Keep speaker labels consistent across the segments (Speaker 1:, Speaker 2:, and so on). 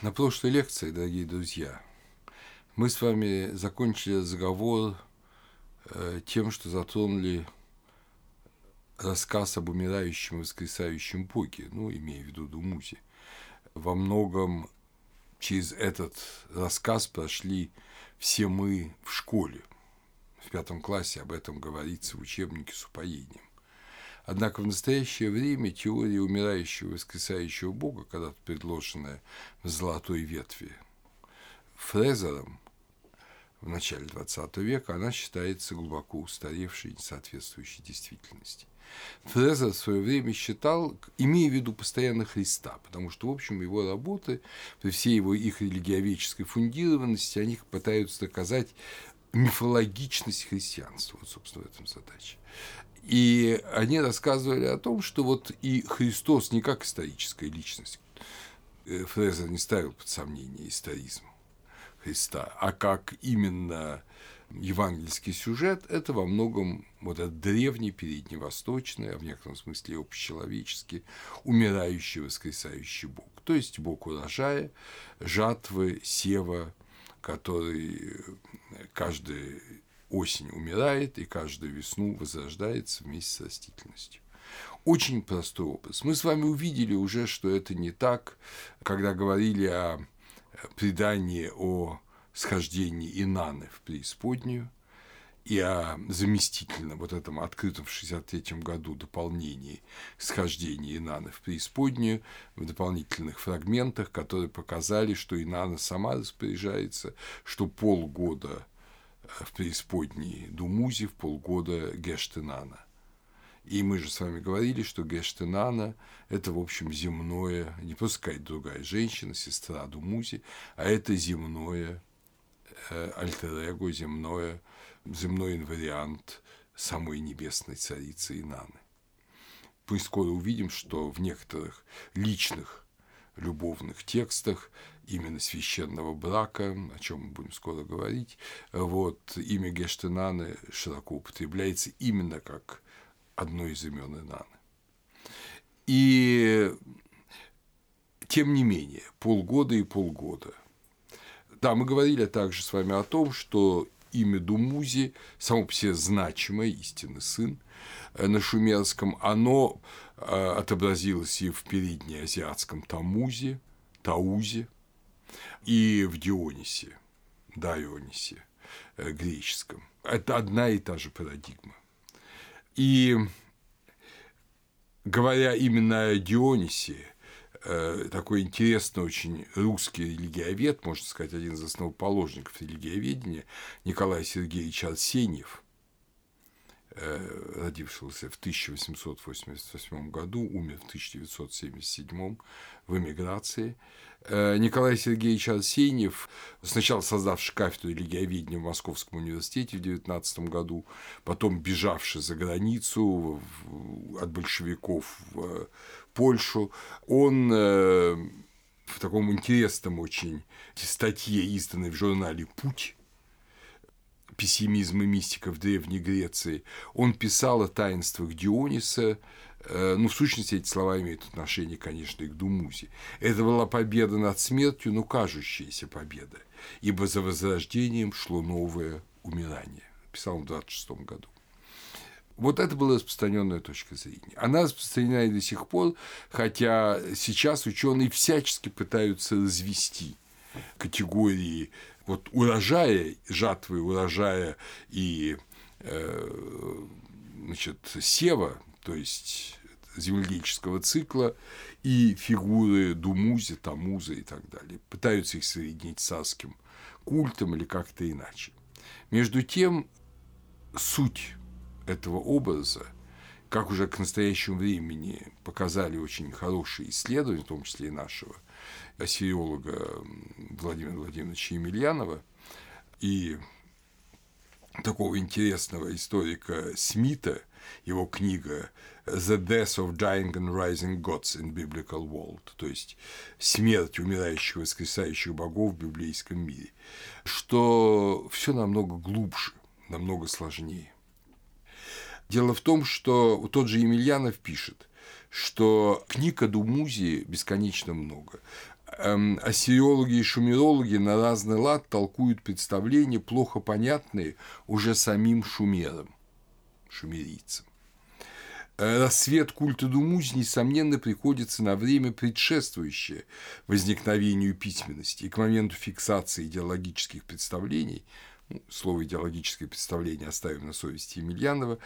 Speaker 1: На прошлой лекции, дорогие друзья, мы с вами закончили разговор э, тем, что затронули рассказ об умирающем и воскресающем Боге, ну, имея в виду Думузи. Во многом через этот рассказ прошли все мы в школе. В пятом классе об этом говорится в учебнике с упоением. Однако в настоящее время теория умирающего и воскресающего Бога, когда-то предложенная в «Золотой ветви» Фрезером в начале XX века, она считается глубоко устаревшей, не соответствующей действительности. Фрезер в свое время считал, имея в виду постоянно Христа, потому что, в общем, его работы, при всей его их религиоведческой фундированности, они пытаются доказать мифологичность христианства. Вот, собственно, в этом задача. И они рассказывали о том, что вот и Христос не как историческая личность, э, Фрезер не ставил под сомнение историзм Христа, а как именно евангельский сюжет – это во многом вот этот древний, передневосточный, а в некотором смысле общечеловеческий, умирающий, воскресающий Бог. То есть Бог урожая, жатвы, сева, который каждый осень умирает и каждую весну возрождается вместе с растительностью. Очень простой образ. Мы с вами увидели уже, что это не так, когда говорили о предании о схождении Инаны в преисподнюю и о заместительном, вот этом открытом в 1963 году дополнении схождения Инаны в преисподнюю в дополнительных фрагментах, которые показали, что Инана сама распоряжается, что полгода – в преисподней Думузи в полгода Гештенана. И мы же с вами говорили, что Гештенана – это, в общем, земное, не просто какая-то другая женщина, сестра Думузи, а это земное э, альтер земное, земной инвариант самой небесной царицы Инаны. Мы скоро увидим, что в некоторых личных любовных текстах именно священного брака, о чем мы будем скоро говорить, вот, имя Гештенаны широко употребляется именно как одно из имен Инаны. И тем не менее, полгода и полгода. Да, мы говорили также с вами о том, что имя Думузи, само по себе значимое, истинный сын, э, на шумерском, оно э, отобразилось и в переднеазиатском Тамузе, Таузе, и в Дионисе, Дионисе э, греческом. Это одна и та же парадигма. И говоря именно о Дионисе, э, такой интересный очень русский религиовед, можно сказать, один из основоположников религиоведения, Николай Сергеевич Арсеньев, э, родившийся в 1888 году, умер в 1977 в эмиграции – Николай Сергеевич Арсеньев, сначала создавший кафедру религиоведения в Московском университете в 19 году, потом бежавший за границу от большевиков в Польшу, он э, в таком интересном очень статье, изданной в журнале «Путь», пессимизм и мистика в Древней Греции, он писал о таинствах Диониса, Э, ну, в сущности, эти слова имеют отношение, конечно, и к Думузе. Это была победа над смертью, но кажущаяся победа, ибо за возрождением шло новое умирание. Писал он в 26 году. Вот это была распространенная точка зрения. Она распространена и до сих пор, хотя сейчас ученые всячески пытаются развести категории вот урожая, жатвы урожая и э, значит, сева, то есть земледельческого цикла, и фигуры Думузи, Тамуза и так далее. Пытаются их соединить с царским культом или как-то иначе. Между тем, суть этого образа, как уже к настоящему времени показали очень хорошие исследования, в том числе и нашего ассириолога Владимира Владимировича Емельянова, и такого интересного историка Смита, его книга «The Death of Dying and Rising Gods in Biblical World», то есть «Смерть умирающих и воскресающих богов в библейском мире», что все намного глубже, намного сложнее. Дело в том, что тот же Емельянов пишет, что книг о Думузе бесконечно много. эм, ассириологи и шумерологи на разный лад толкуют представления, плохо понятные уже самим шумерам, шумерийцам. Э, рассвет культа Думузи, несомненно, приходится на время предшествующее возникновению письменности и к моменту фиксации идеологических представлений ну, слово идеологическое представление оставим на совести Емельянова,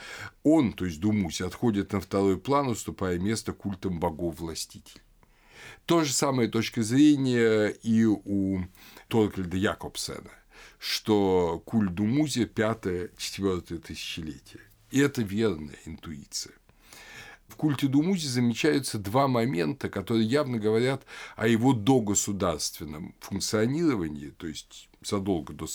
Speaker 1: он, то есть Думуси, отходит на второй план, уступая место культам богов-властителей. То же самое точка зрения и у Торкельда Якобсена, что культ Думузи – пятое-четвертое тысячелетие. И это верная интуиция. В культе Думузи замечаются два момента, которые явно говорят о его догосударственном функционировании, то есть задолго до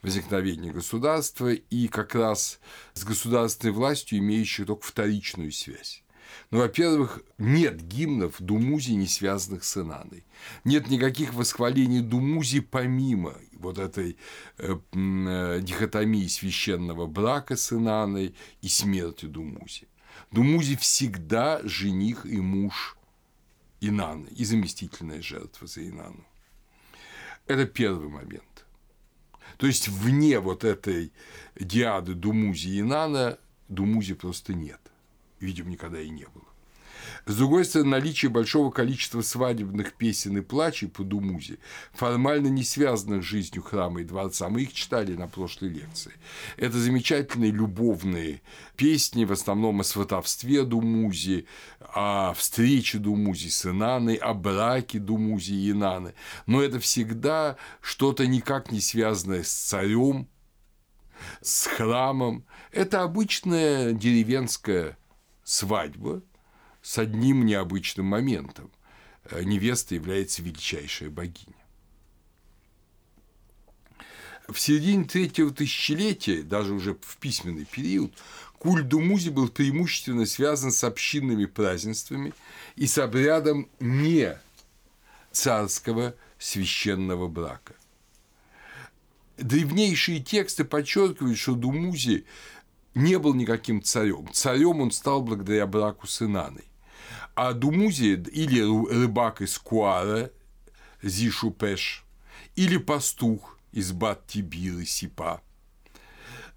Speaker 1: возникновения государства, и как раз с государственной властью, имеющей только вторичную связь. Ну, во-первых, нет гимнов Думузи, не связанных с Инаной. Нет никаких восхвалений Думузи помимо вот этой э, э, дихотомии священного брака с Инаной и смерти Думузи. Думузи всегда жених и муж Инаны, и заместительная жертва за Инану. Это первый момент. То есть вне вот этой диады Думузи и Инана Думузи просто нет. Видимо, никогда и не было. С другой стороны, наличие большого количества свадебных песен и плачей по Думузе формально не связано с жизнью храма и дворца. Мы их читали на прошлой лекции. Это замечательные любовные песни, в основном о сватовстве Думузи, о встрече Думузи с Инаной, о браке Думузи и Инаны. Но это всегда что-то никак не связанное с царем, с храмом. Это обычная деревенская свадьба – с одним необычным моментом. Э, невеста является величайшая богиня. В середине третьего тысячелетия, даже уже в письменный период, культ Думузи был преимущественно связан с общинными празднествами и с обрядом не царского священного брака. Древнейшие тексты подчеркивают, что Думузи не был никаким царем. Царем он стал благодаря браку с Инаной. А Думузи или рыбак из Куара, Зишупеш, или пастух из Бат-Тибиры, Сипа,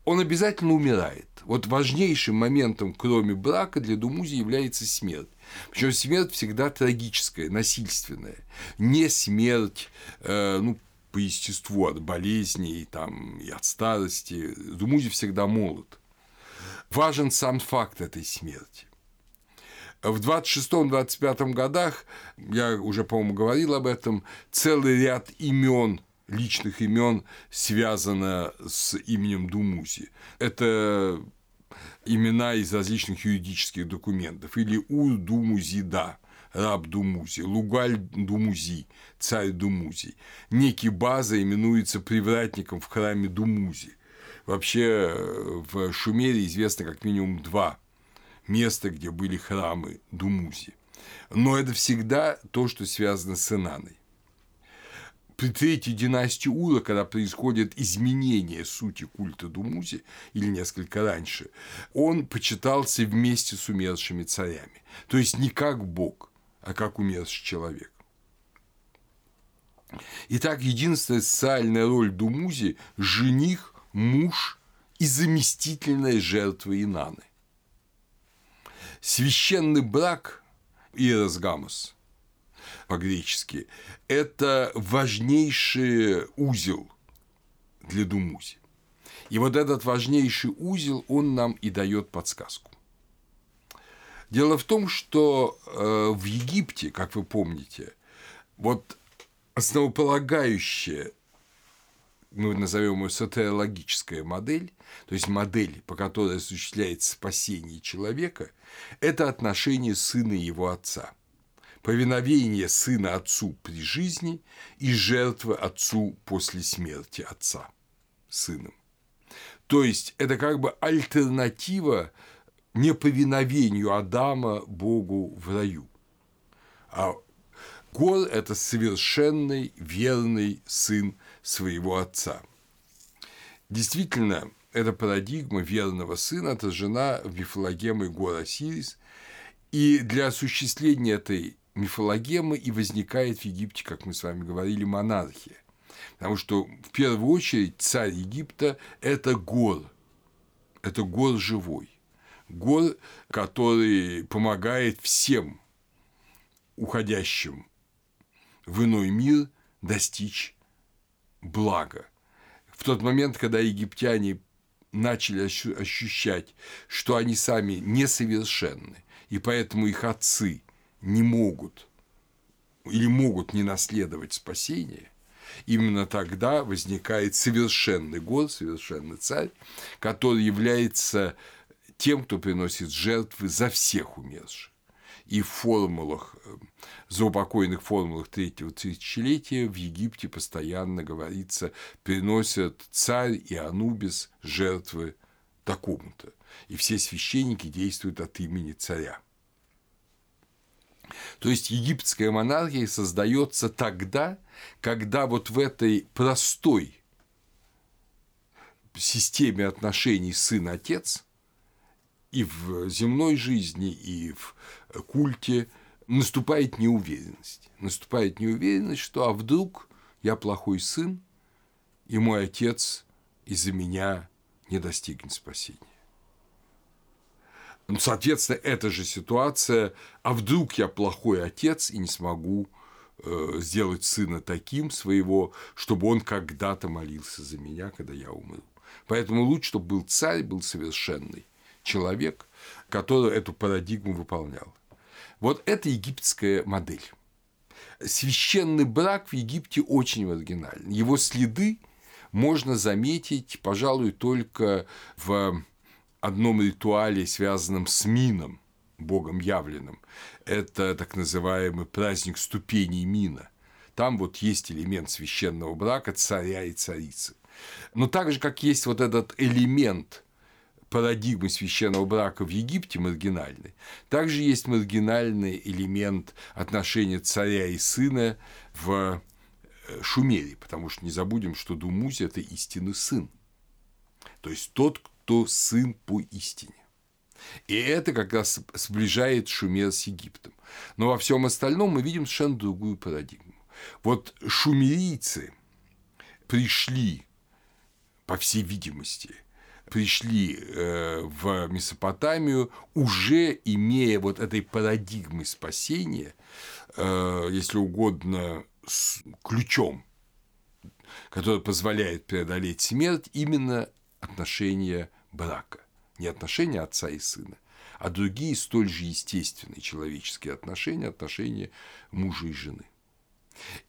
Speaker 1: он обязательно умирает. Вот важнейшим моментом, кроме брака, для Думузи является смерть. Причем смерть всегда трагическая, насильственная. Не смерть, э, ну, по естеству от болезней там, и от старости. Думузи всегда молод. Важен сам факт этой смерти. В 26-25 годах, я уже, по-моему, говорил об этом, целый ряд имен личных имен связано с именем Думузи. Это имена из различных юридических документов. Или Ур Думузида, раб Думузи, Лугаль Думузи, царь Думузи. Некий База именуется привратником в храме Думузи. Вообще в Шумере известно как минимум два место, где были храмы Думузи. Но это всегда то, что связано с Инаной. При третьей династии Ура, когда происходит изменение сути культа Думузи, или несколько раньше, он почитался вместе с умершими царями. То есть не как бог, а как умерший человек. Итак, единственная социальная роль Думузи – жених, муж и заместительная жертва Инаны – Священный брак Иеросгамос по-гречески – это важнейший узел для Думузи. И вот этот важнейший узел, он нам и дает подсказку. Дело в том, что э, в Египте, как вы помните, вот основополагающая мы назовем ее сатерологическая модель, то есть модель, по которой осуществляется спасение человека, это отношение сына и его отца, повиновение сына отцу при жизни и жертва отцу после смерти отца сыном. То есть это как бы альтернатива неповиновению Адама Богу в раю. А Гор – это совершенный верный сын своего отца. Действительно, эта парадигма верного сына отражена в мифологеме гора Сирис, и для осуществления этой мифологемы и возникает в Египте, как мы с вами говорили, монархия. Потому что в первую очередь царь Египта – это гор, это гор живой, гор, который помогает всем уходящим в иной мир достичь блага. В тот момент, когда египтяне начали ощущать, что они сами несовершенны, и поэтому их отцы не могут или могут не наследовать спасение, именно тогда возникает совершенный год, совершенный царь, который является тем, кто приносит жертвы за всех умерших. И в формулах, э, заупокойных формулах третьего тысячелетия в Египте постоянно говорится, приносят царь и Анубис жертвы такому-то. И все священники действуют от имени царя. То есть египетская монархия создается тогда, когда вот в этой простой системе отношений сын-отец и в земной жизни, и в культе наступает неуверенность. Наступает неуверенность, что а вдруг я плохой сын, и мой отец из-за меня не достигнет спасения. Ну, соответственно, эта же ситуация, а вдруг я плохой отец и не смогу э, сделать сына таким своего, чтобы он когда-то молился за меня, когда я умру. Поэтому лучше, чтобы был царь, был совершенный человек, который эту парадигму выполнял. Вот это египетская модель. Священный брак в Египте очень оригинальный. Его следы можно заметить, пожалуй, только в одном ритуале, связанном с Мином, богом явленным. Это так называемый праздник ступеней Мина. Там вот есть элемент священного брака царя и царицы. Но так же, как есть вот этот элемент парадигмы священного брака в Египте маргинальный, также есть маргинальный элемент отношения царя и сына в э, Шумере, потому что не забудем, что Думузи – это истинный сын. То есть тот, кто сын по истине. И это как раз сближает Шумер с Египтом. Но во всем остальном мы видим совершенно другую парадигму. Вот шумерийцы пришли, по всей видимости, пришли э, в Месопотамию, уже имея вот этой парадигмы спасения, э, если угодно, с ключом, который позволяет преодолеть смерть, именно отношения брака. Не отношения отца и сына, а другие столь же естественные человеческие отношения, отношения мужа и жены.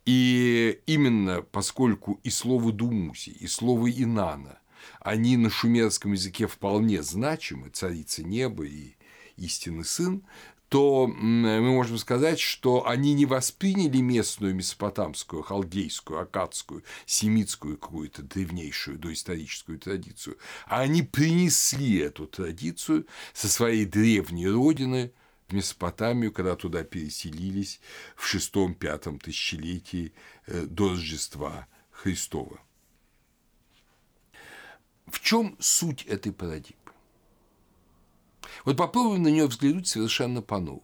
Speaker 1: И именно поскольку и слово «думуси», и слово «инана», они на шумерском языке вполне значимы, царица неба и истинный сын, то мы можем сказать, что они не восприняли местную месопотамскую, халдейскую, акадскую, семитскую какую-то древнейшую доисторическую традицию, а они принесли эту традицию со своей древней родины в Месопотамию, когда туда переселились в шестом-пятом тысячелетии э, до Рождества Христова. В чем суть этой парадигмы? Вот попробуем на нее взглянуть совершенно по-новому.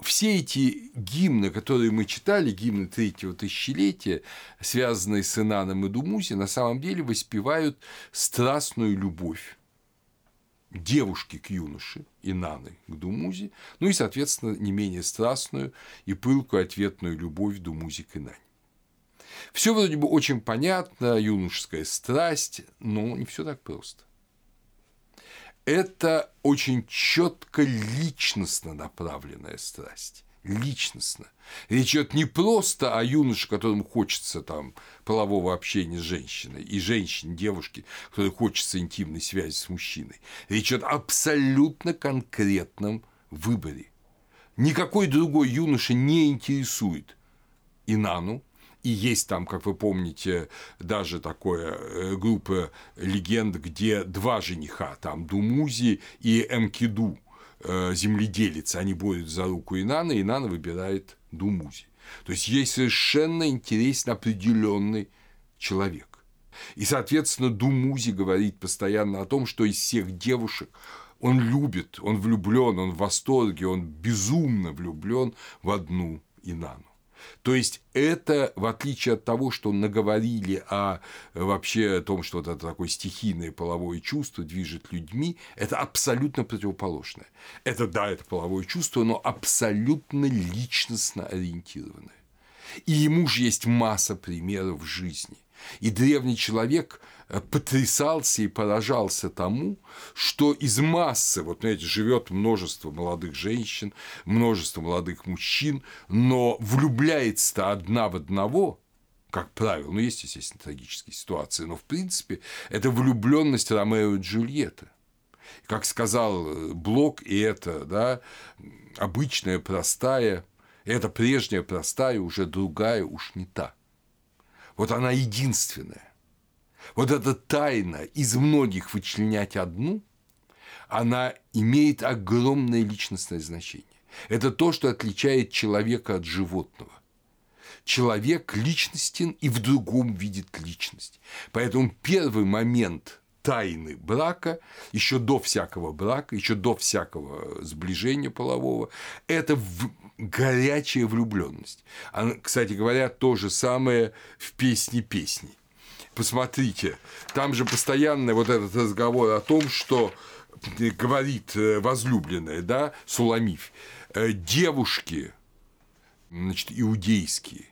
Speaker 1: Все эти гимны, которые мы читали, гимны третьего тысячелетия, связанные с Инаном и Думузи, на самом деле воспевают страстную любовь девушки к юноше, Инаны к Думузи, ну и, соответственно, не менее страстную и пылкую ответную любовь Думузи к Инане. Все вроде бы очень понятно, юношеская страсть, но не все так просто это очень четко личностно направленная страсть. Личностно. Речь идет не просто о юноше, которому хочется там полового общения с женщиной, и женщине, девушке, которой хочется интимной связи с мужчиной. Речь идет о абсолютно конкретном выборе. Никакой другой юноша не интересует Инану, и есть там, как вы помните, даже такая э, группа легенд, где два жениха, там Думузи и Эмкиду, э, земледелец, они борются за руку Инана, и Инана выбирает Думузи. То есть есть совершенно интересный определенный человек. И, соответственно, Думузи говорит постоянно о том, что из всех девушек Он любит, он влюблен, он в восторге, он безумно влюблен в одну Инану. То есть это, в отличие от того, что наговорили о вообще о том, что это такое стихийное половое чувство движет людьми, это абсолютно противоположное. Это, да, это половое чувство, но абсолютно личностно ориентированное. И ему же есть масса примеров в жизни. И древний человек э, потрясался и поражался тому, что из массы, вот знаете, живет множество молодых женщин, множество молодых мужчин, но влюбляется-то одна в одного, как правило, ну, есть, естественно, трагические ситуации, но, в принципе, это влюбленность Ромео и Джульетты. Как сказал э, Блок, и это, да, обычная, простая, это прежняя, простая, уже другая, уж не та. Вот она единственная. Вот эта тайна из многих вычленять одну, она имеет огромное личностное значение. Это то, что отличает человека от животного. Человек личностен и в другом видит личность. Поэтому первый момент тайны брака, еще до всякого брака, еще до всякого сближения полового, это горячая влюбленность. А, кстати говоря, то же самое в песне песни. Посмотрите, там же постоянно вот этот разговор о том, что э, говорит э, возлюбленная, да, Суламиф, э, девушки, значит, иудейские,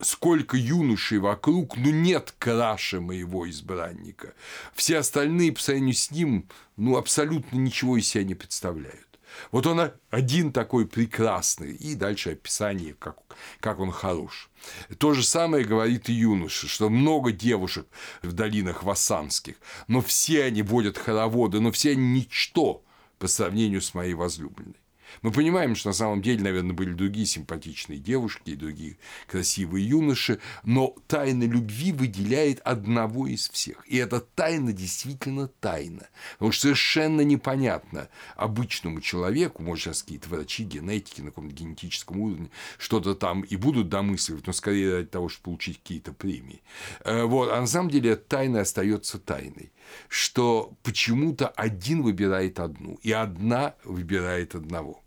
Speaker 1: сколько юношей вокруг, ну нет краше моего избранника. Все остальные по сравнению с ним, ну абсолютно ничего из себя не представляют. Вот он один такой прекрасный, и дальше описание, как, как он хорош. То же самое говорит и юноша, что много девушек в долинах Вассанских, но все они водят хороводы, но все они ничто по сравнению с моей возлюбленной. Мы понимаем, что на самом деле, наверное, были другие симпатичные девушки и другие красивые юноши, но тайна любви выделяет одного из всех. И эта тайна действительно тайна. Потому что совершенно непонятно обычному человеку, может, сейчас какие-то врачи, генетики на каком-то генетическом уровне что-то там и будут домысливать, но скорее ради того, чтобы получить какие-то премии. Э, вот. А на самом деле тайна остается тайной что почему-то один выбирает одну, и одна выбирает одного.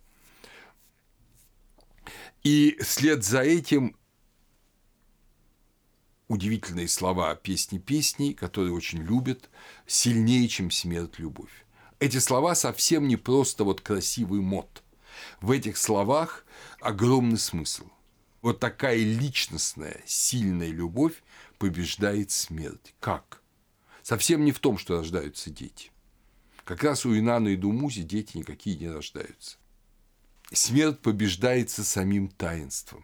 Speaker 1: И вслед за этим удивительные слова песни песней, которые очень любят, сильнее, чем смерть любовь. Эти слова совсем не просто вот красивый мод. В этих словах огромный смысл. Вот такая личностная, сильная любовь побеждает смерть. Как? Совсем не в том, что рождаются дети. Как раз у Инана и Думузи дети никакие не рождаются. Смерть побеждается самим таинством.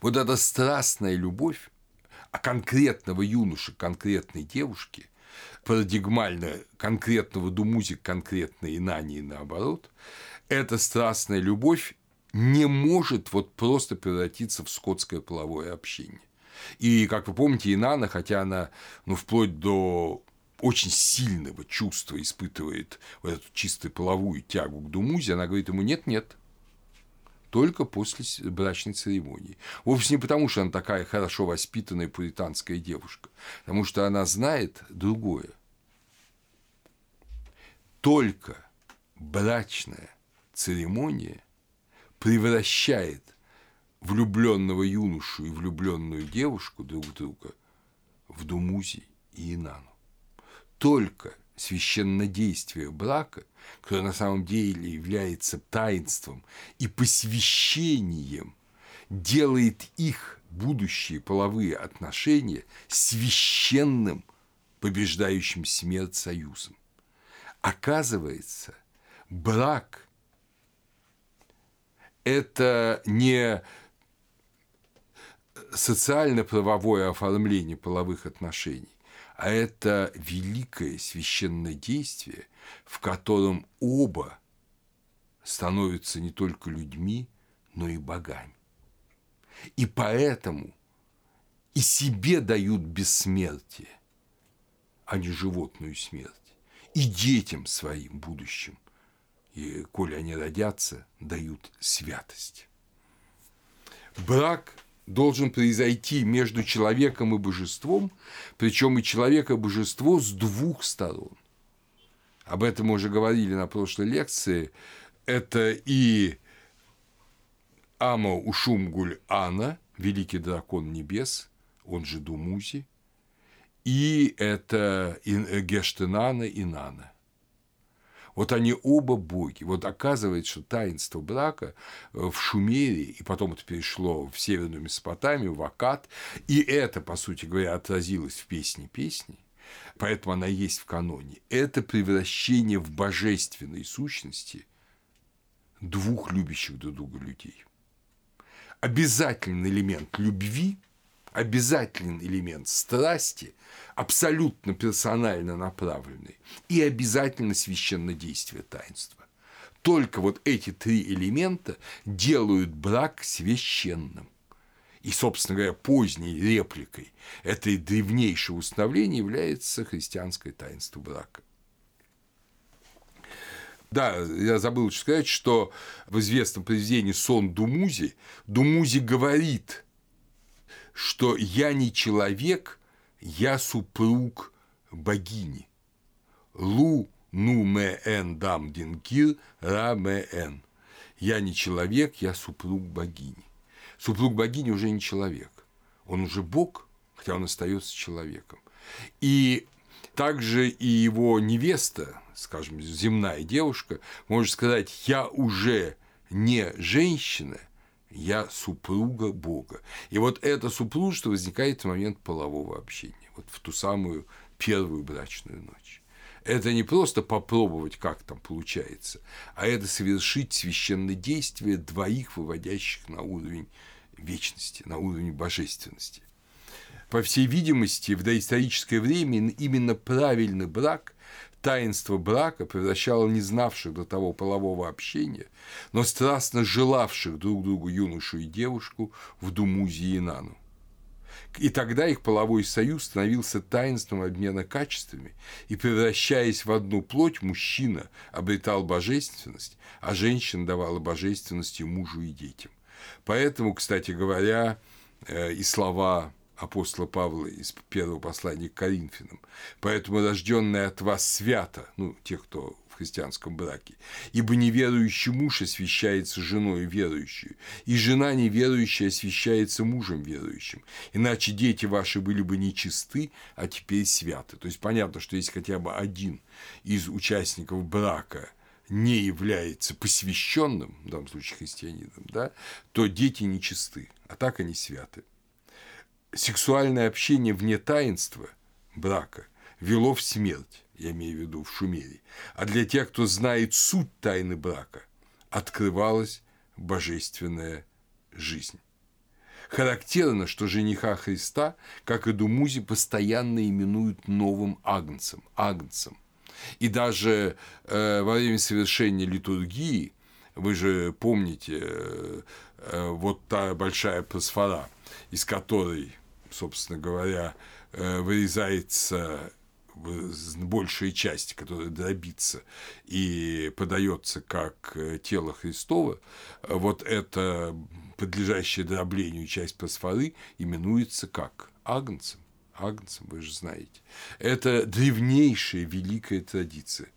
Speaker 1: Вот эта страстная любовь а конкретного юноши, конкретной девушки, парадигмально конкретного Думузи, конкретной Инани и наоборот, эта страстная любовь не может вот просто превратиться в скотское половое общение. И, как вы помните, Инана, хотя она, ну, вплоть до очень сильного чувства испытывает вот эту чисто половую тягу к Думузе, она говорит ему «нет-нет», только после брачной церемонии. Вовсе не потому, что она такая хорошо воспитанная пуританская девушка, потому что она знает другое. Только брачная церемония превращает влюбленного юношу и влюбленную девушку друг друга в Думузи и Инану. Только священнодействие брака, которое на самом деле является таинством и посвящением, делает их будущие половые отношения священным, побеждающим смерть союзом. Оказывается, брак – это не социально-правовое оформление половых отношений, а это великое священное действие, в котором оба становятся не только людьми, но и богами. И поэтому и себе дают бессмертие, а не животную смерть, и детям своим будущим, и, коли они родятся, дают святость. Брак должен произойти между человеком и божеством, причем и человек и божество с двух сторон. Об этом мы уже говорили на прошлой лекции. Это и Ама Ушумгуль Ана, великий дракон небес, он же Думузи, и это Гештенана и Нана. Вот они оба боги. Вот оказывается, что таинство брака э, в Шумере, и потом это перешло в Северную Месопотамию, в Акад, и это, по сути говоря, отразилось в песне песни, поэтому она есть в каноне. Это превращение в божественной сущности двух любящих друг друга людей. Обязательный элемент любви обязательный элемент страсти, абсолютно персонально направленный, и обязательно священнодействие таинства. Только вот эти три элемента делают брак священным. И, собственно говоря, поздней репликой этой древнейшего установления является христианское таинство брака. Да, я забыл сказать, что в известном произведении «Сон Думузи» Думузи говорит – что я не человек, я супруг богини. Лу ну ме эн дам динкир ра ме эн. Я не человек, я супруг богини. Супруг богини уже не человек. Он уже бог, хотя он остается человеком. И также и его невеста, скажем, земная девушка, может сказать, я уже не женщина, я супруга Бога. И вот это супружество возникает в момент полового общения, вот в ту самую первую брачную ночь. Это не просто попробовать, как там получается, а это совершить священное действие двоих, выводящих на уровень вечности, на уровень божественности. По всей видимости, в доисторическое время именно правильный брак таинство брака превращало не знавших до того полового общения, но страстно желавших друг другу юношу и девушку в Думузи и Нану. И тогда их половой союз становился таинством обмена качествами, и, превращаясь в одну плоть, мужчина обретал божественность, а женщина давала божественность мужу и детям. Поэтому, кстати говоря, э, и слова апостола Павла из первого послания к Коринфянам. Поэтому рожденные от вас свято, ну, тех, кто в христианском браке, ибо неверующий муж освящается женой верующей, и жена неверующая освящается мужем верующим, иначе дети ваши были бы нечисты, а теперь святы. То есть понятно, что если хотя бы один из участников брака не является посвященным, в данном случае христианином, да, то дети нечисты, а так они святы сексуальное общение вне таинства брака вело в смерть, я имею в виду в Шумере, а для тех, кто знает суть тайны брака, открывалась божественная жизнь. Характерно, что жениха Христа, как и Думузи, постоянно именуют новым агнцем, агнцем. И даже э, во время совершения литургии, вы же помните, э, э, вот та большая просфора, из которой собственно говоря, э, вырезается большая часть, которая дробится и подается как э, тело Христова, вот эта подлежащая дроблению часть просфоры именуется как агнцем. Агнцем, вы же знаете. Это древнейшая великая традиция.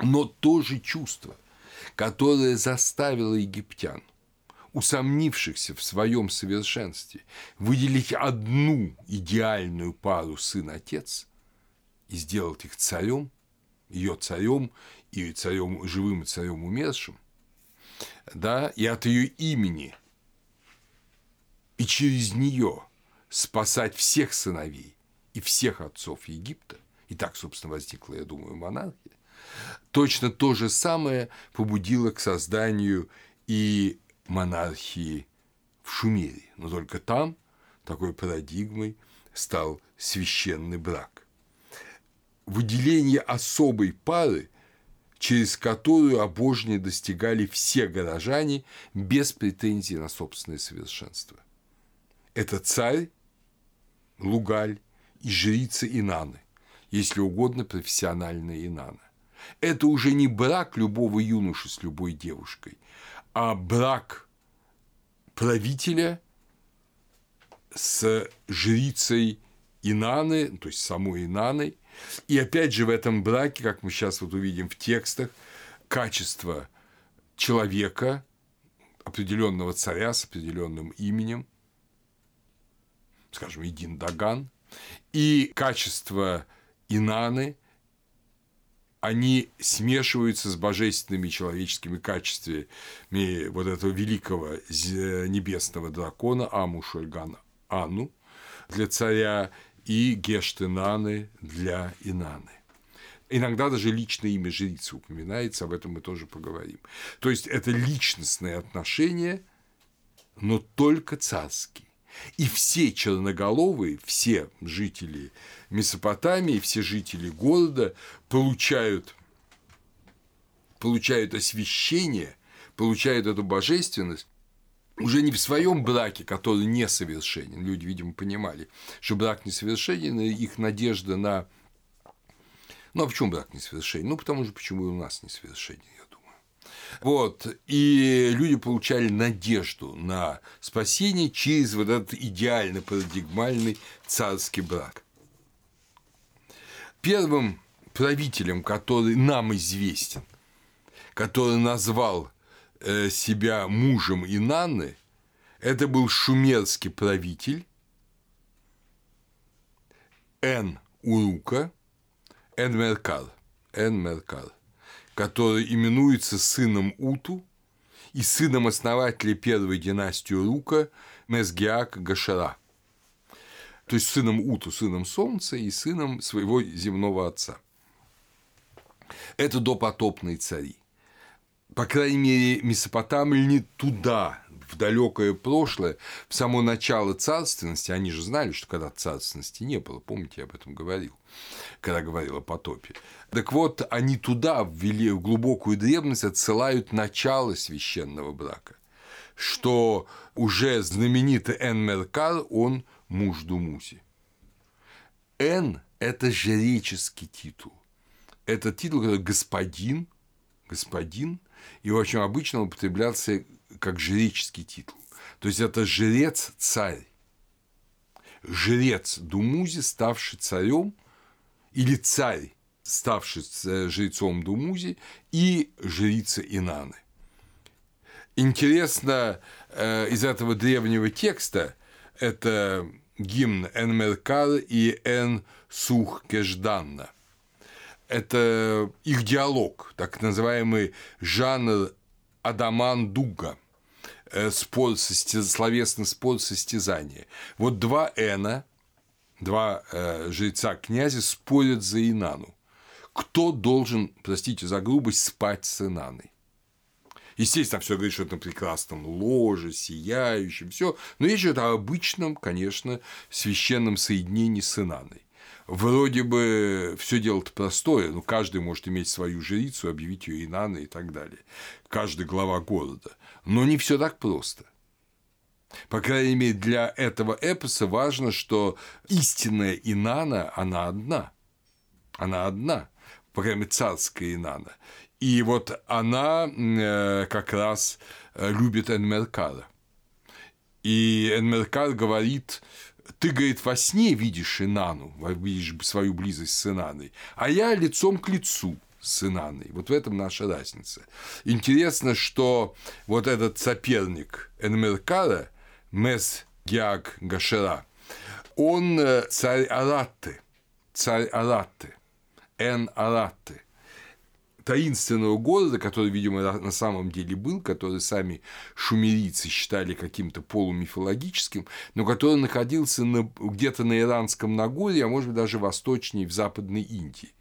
Speaker 1: Но то же чувство, которое заставило египтян – усомнившихся в своем совершенстве, выделить одну идеальную пару сын-отец и сделать их царем, ее царем и царем живым и царем умершим, да, и от ее имени и через нее спасать всех сыновей и всех отцов Египта, и так, собственно, возникла, я думаю, монархия, точно то же самое побудило к созданию и монархии в Шумере, но только там такой парадигмой стал священный брак. Выделение особой пары, через которую обожнее достигали все горожане без претензий на собственное совершенство. Это царь, Лугаль и жрица Инаны, если угодно, профессиональная Инана. Это уже не брак любого юноши с любой девушкой, а брак правителя с жрицей Инаны, то есть самой Инаной. И опять же в этом браке, как мы сейчас вот увидим в текстах, качество человека, определенного царя с определенным именем, скажем, Идин Даган, и качество Инаны, они смешиваются с божественными человеческими качествами вот этого великого небесного дракона Амушульгана Ану для царя и Гештенаны для Инаны. Иногда даже личное имя жрицы упоминается, об этом мы тоже поговорим. То есть это личностные отношения, но только царские. И все черноголовые, все жители Месопотамии, все жители города получают, получают освящение, получают эту божественность уже не в своем браке, который несовершенен. Люди, видимо, понимали, что брак несовершенен, и их надежда на ну, а почему брак несовершенен? Ну, потому что почему и у нас несовершенен. Вот, и люди получали надежду на спасение через вот этот идеально парадигмальный царский брак. Первым правителем, который нам известен, который назвал э, себя мужем Инанны, это был шумерский правитель Эн Урука – Энмеркал, Энмеркал, который именуется сыном Уту и сыном основателя первой династии Рука Мезгиак Гашара. То есть сыном Уту, сыном Солнца и сыном своего земного отца. Это допотопные цари. По крайней мере, Месопотамия не туда в далекое прошлое, в само начало царственности, они же знали, что когда царственности не было, помните, я об этом говорил, когда говорил о потопе. Так вот, они туда, ввели в глубокую древность, отсылают начало священного брака, что уже знаменитый Эн Меркар, он муж Думуси. Эн – это жреческий титул. Это титул, который господин, господин, и очень обычно употреблялся как жреческий титул. То есть это жрец-царь. Жрец Думузи, ставший царем, или царь, ставший жрецом Думузи, и жрица Инаны. Интересно э, из этого древнего текста это гимн Энмеркар и Эн Сух Кежданна. Это их диалог, так называемый жанр Адаман Дуга, э, спор, словесный спор состязания. Вот два Эна, два э, жреца князя спорят за Инану. Кто должен, простите за грубость, спать с Инаной? Естественно, все говорит, что это прекрасном ложе, сияющем, все. Но речь идет о обычном, конечно, священном соединении с Инаной вроде бы все дело-то простое, ну, каждый может иметь свою жрицу, объявить ее Инана и так далее. Каждый глава города. Но не все так просто. По крайней мере, для этого эпоса важно, что истинная Инана, она одна. Она одна. По крайней мере, царская Инана. И вот она э, как раз э, любит Энмеркара. И Энмеркар говорит, ты, говорит, во сне видишь Инану, видишь свою близость с Инаной, а я лицом к лицу с Инаной. Вот в этом наша разница. Интересно, что вот этот соперник Энмеркара, Мес Геаг Гашера, он э, царь Аратты, царь Аратты, Эн Аратты – таинственного города, который, видимо, на самом деле был, который сами шумерийцы считали каким-то полумифологическим, но который находился на, где-то на Иранском Нагорье, а может быть даже восточнее, в Западной Индии.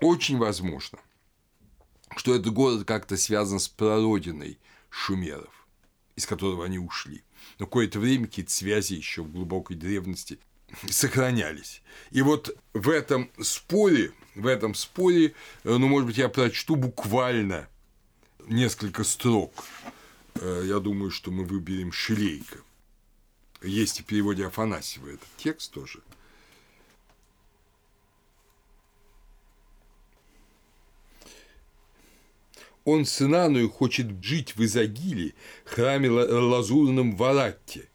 Speaker 1: Очень возможно, что этот город как-то связан с прародиной шумеров, из которого они ушли. Но какое-то время какие-то связи еще в глубокой древности сохранялись. И вот в этом споре в этом споре, э, ну, может быть, я прочту буквально несколько строк. Э, я думаю, что мы выберем Шилейка. Есть и в переводе Афанасьева этот текст тоже. Он с Инаною хочет жить в Изагиле, храме лазурном в Аратте.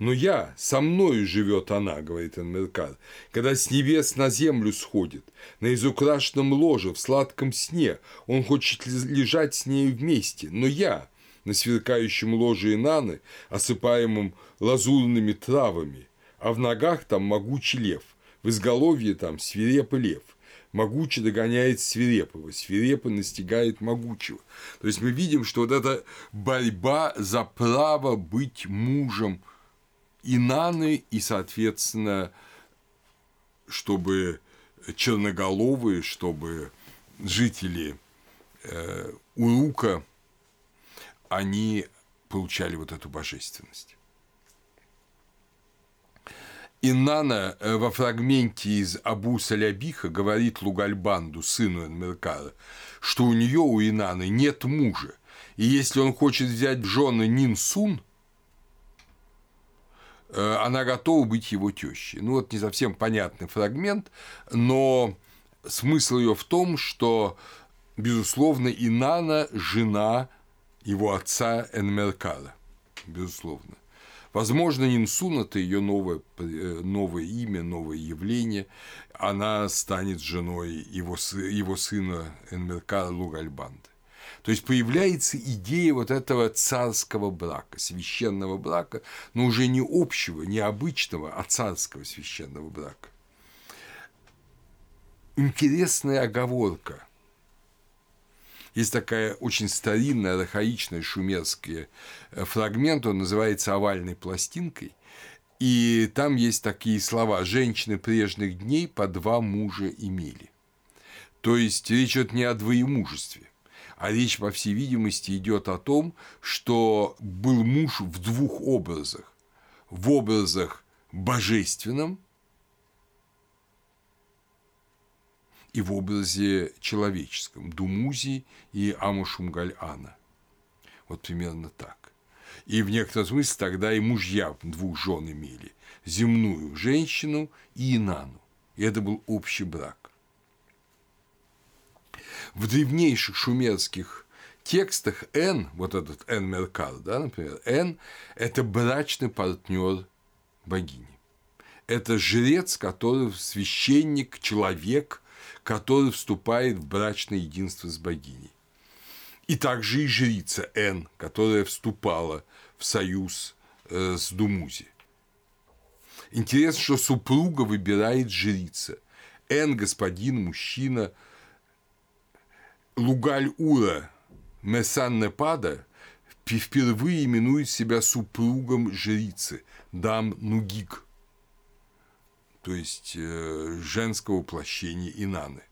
Speaker 1: Но я, со мною живет она, говорит Энмеркар, когда с небес на землю сходит, на изукрашенном ложе, в сладком сне, он хочет лежать с ней вместе, но я, на сверкающем ложе Инаны, осыпаемом лазурными травами, а в ногах там могучий лев, в изголовье там свирепый лев – могучий догоняет свирепого, свирепо настигает могучего. То есть мы видим, что вот эта борьба за право быть мужем Инаны и, соответственно, чтобы черноголовые, чтобы жители э, Урука, они получали вот эту божественность. Иннана э, во фрагменте из Абу Салябиха говорит Лугальбанду, сыну Энмеркара, что у нее, у Инаны, нет мужа, и если он хочет взять жены Нинсун, она готова быть его тещей. Ну, вот не совсем понятный фрагмент, но смысл ее в том, что, безусловно, Инана – жена его отца Энмеркара, безусловно. Возможно, Нинсун – это ее новое, э, новое имя, новое явление. Она станет женой его, его сына Энмерка Лугальбанды. То есть появляется идея вот этого царского брака, священного брака, но уже не общего, не обычного, а царского священного брака. Интересная оговорка – есть такая очень старинная, архаичная шумерская э, фрагмент, он называется «Овальной пластинкой», и там есть такие слова «женщины прежних дней по два мужа имели». То есть речь идет не о двоемужестве, а речь, по всей видимости, идет о том, что был муж в двух образах. В образах божественном – и в образе человеческом – Думузи и Амушумгаль-Ана. Вот примерно так. И в некотором смысле тогда и мужья двух жен имели – земную женщину и Инану. И это был общий брак. В древнейших шумерских текстах Н, вот этот Н Меркар, да, например, Н – это брачный партнер богини. Это жрец, который священник, человек, который вступает в брачное единство с богиней. И также и жрица Н, которая вступала в союз э, с Думузи. Интересно, что супруга выбирает жрица. Н – господин, мужчина. Лугаль-Ура Месан-Непада впервые именует себя супругом жрицы Дам Нугик – то есть э, женского воплощения Инаны.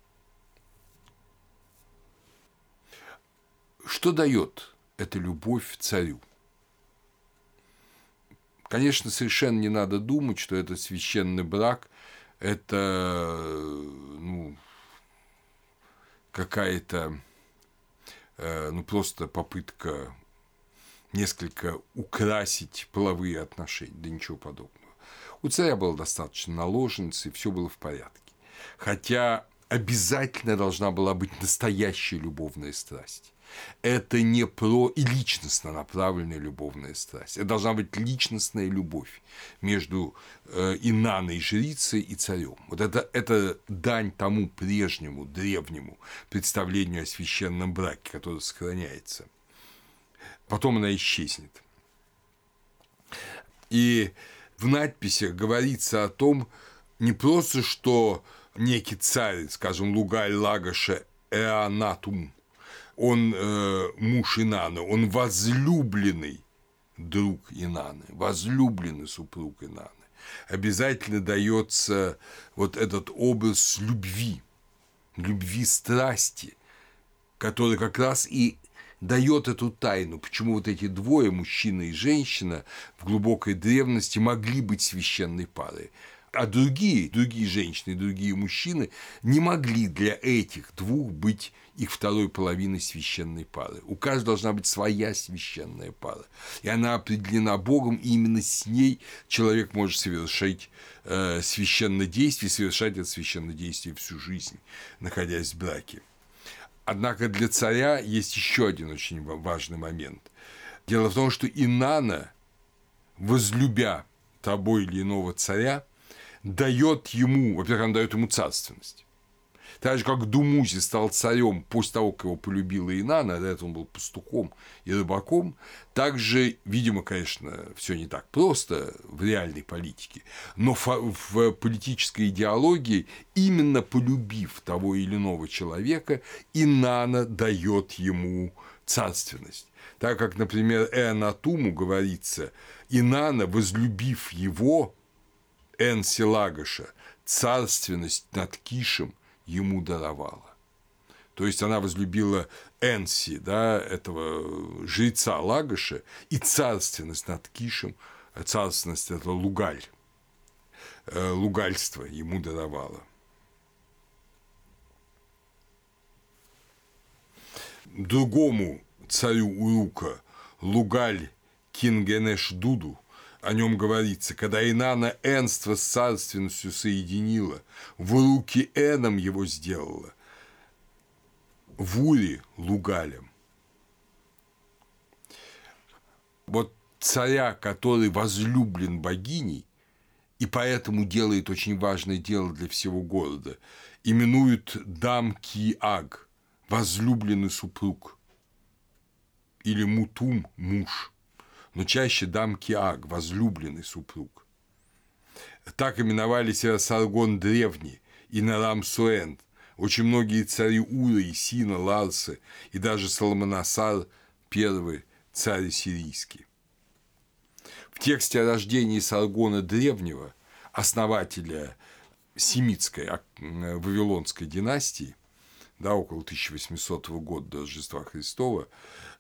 Speaker 1: Что дает эта любовь царю? Конечно, совершенно не надо думать, что это священный брак, это ну, какая-то э, ну, просто попытка несколько украсить половые отношения, да ничего подобного. У царя было достаточно наложниц, и все было в порядке. Хотя обязательно должна была быть настоящая любовная страсть. Это не про личностно направленная любовная страсть. Это должна быть личностная любовь между э, Инаной жрицей и царем. Вот это, это дань тому прежнему, древнему представлению о священном браке, которое сохраняется. Потом она исчезнет. И в надписях говорится о том, не просто, что некий царь, скажем, Лугаль Лагаша Эанатум, он э, муж Инаны, он возлюбленный друг Инаны, возлюбленный супруг Инаны. Обязательно дается вот этот образ любви, любви страсти, который как раз и дает эту тайну, почему вот эти двое, мужчина и женщина, в глубокой древности могли быть священной парой. А другие, другие женщины, другие мужчины не могли для этих двух быть их второй половиной священной пары. У каждого должна быть своя священная пара. И она определена Богом, и именно с ней человек может совершить э, священное действие, совершать это священное действие всю жизнь, находясь в браке. Однако для царя есть еще один очень важный момент. Дело в том, что Инана, возлюбя того или иного царя, дает ему, во-первых, он дает ему царственность. Так же, как Думузи стал царем после того, как его полюбила Инана, до этого он был пастухом и рыбаком, также, видимо, конечно, все не так просто в реальной политике, но в политической идеологии, именно полюбив того или иного человека, Инана дает ему царственность. Так как, например, Эанатуму говорится, Инана, возлюбив его, Энси Лагоша, царственность над Кишем ему даровала. То есть она возлюбила Энси, да, этого жреца Лагоша, и царственность над Кишем, царственность это Лугаль, э, лугальство ему даровала. Другому царю Урука Лугаль Кингенеш Дуду – о нем говорится, когда Инана энство с царственностью соединила, в руки Эном его сделала, в Уре Лугалем. Вот царя, который возлюблен богиней, и поэтому делает очень важное дело для всего города, именуют Дам Ки-Аг, возлюбленный супруг, или Мутум – муж – но чаще дам Киаг, возлюбленный супруг. Так именовали себя Саргон Древний и Нарам Суэнд, очень многие цари Ура и Сина, Ларсы и даже Салманасар, первый царь сирийский. В тексте о рождении Саргона Древнего, основателя семитской а, вавилонской династии, да, около 1800 года до Рождества Христова,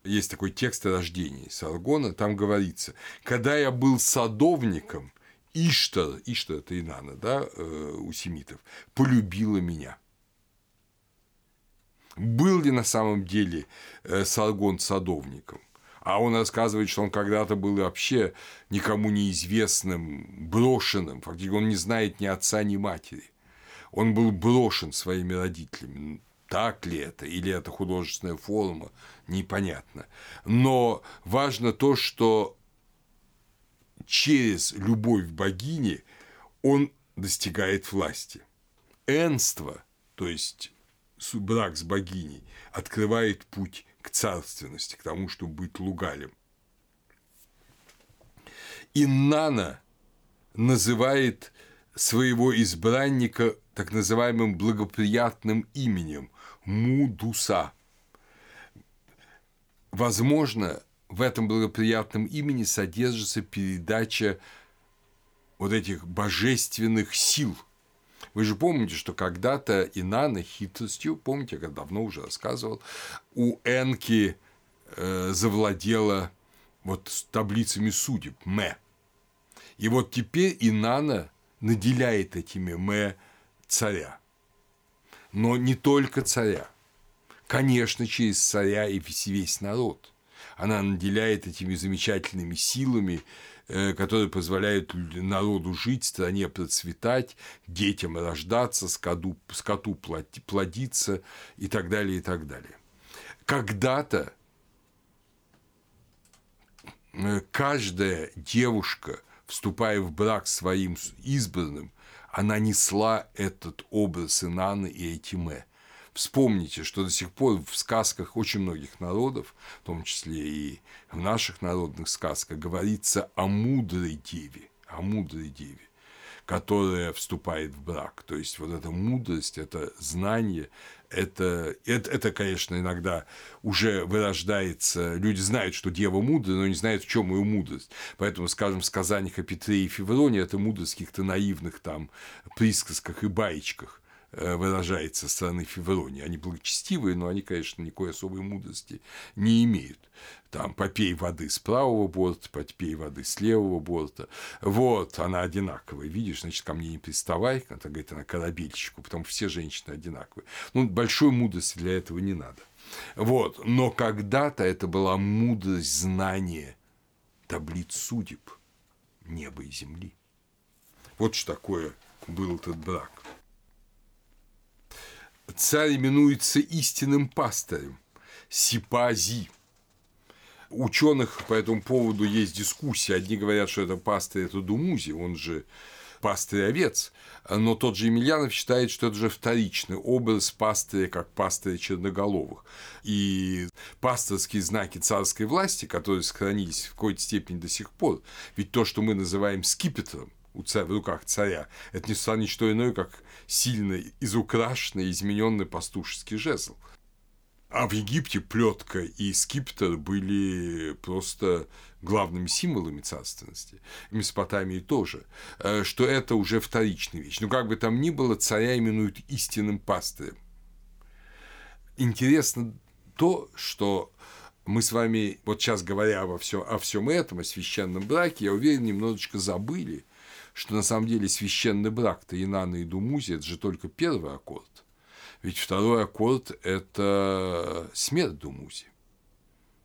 Speaker 1: есть такой текст о рождении Саргона, там говорится, когда я был садовником, Иштар, Иштар это Инана, да, э, у семитов, полюбила меня. Был ли на самом деле э, Саргон садовником? А он рассказывает, что он когда-то был вообще никому неизвестным, брошенным, фактически он не знает ни отца, ни матери. Он был брошен своими родителями так ли это, или это художественная форма, непонятно. Но важно то, что через любовь к богине он достигает власти. Энство, то есть брак с богиней, открывает путь к царственности, к тому, чтобы быть лугалем. Иннана называет своего избранника так называемым благоприятным именем Мудуса. Возможно, в этом благоприятном имени содержится передача вот этих божественных сил. Вы же помните, что когда-то Инана хитростью, помните, я давно уже рассказывал, у Энки э, завладела вот таблицами судеб, Мэ. И вот теперь Инана наделяет этими Мэ царя но не только царя. Конечно, через царя и весь народ. Она наделяет этими замечательными силами, э, которые позволяют народу жить, стране процветать, детям рождаться, скоту, скоту плодиться и так далее, и так далее. Когда-то э, каждая девушка, вступая в брак своим избранным, она несла этот образ Инаны и Этиме. Вспомните, что до сих пор в сказках очень многих народов, в том числе и в наших народных сказках, говорится о мудрой деве, о мудрой деве которая вступает в брак. То есть вот эта мудрость, это знание, это, это, это, конечно, иногда уже вырождается. Люди знают, что дева мудрая, но не знают, в чем ее мудрость. Поэтому, скажем, в сказаниях о Петре и Февроне это мудрость каких-то наивных там присказках и баечках – выражается со стороны Февронии. Они благочестивые, но они, конечно, никакой особой мудрости не имеют. Там попей воды с правого борта, попей воды с левого борта. Вот, она одинаковая. Видишь, значит, ко мне не приставай, это говорит она корабельщику, потому что все женщины одинаковые. Ну, большой мудрости для этого не надо. Вот, но когда-то это была мудрость знания таблиц судеб неба и земли. Вот что такое был этот брак. Царь именуется истинным пастырем, сипази. Ученых по этому поводу есть дискуссия. Одни говорят, что это пастырь, это Думузи, он же пастырь овец, но тот же Емельянов считает, что это уже вторичный образ пастыря, как пастыря черноголовых. И пасторские знаки царской власти, которые сохранились в какой-то степени до сих пор, ведь то, что мы называем скипетром, у царя, в руках царя, это не стало ничто иное, как сильно изукрашенный, измененный пастушеский жезл. А в Египте плетка и скипетр были просто главными символами царственности. В Месопотамии тоже, э, что это уже вторичная вещь. Но как бы там ни было, царя именуют истинным пастырем. Интересно то, что мы с вами, вот сейчас говоря обо всем, о всем этом, о священном браке, я уверен, немножечко забыли, что на самом деле священный брак-то и Думузи – это же только первый аккорд. Ведь второй аккорд – это смерть Думузи.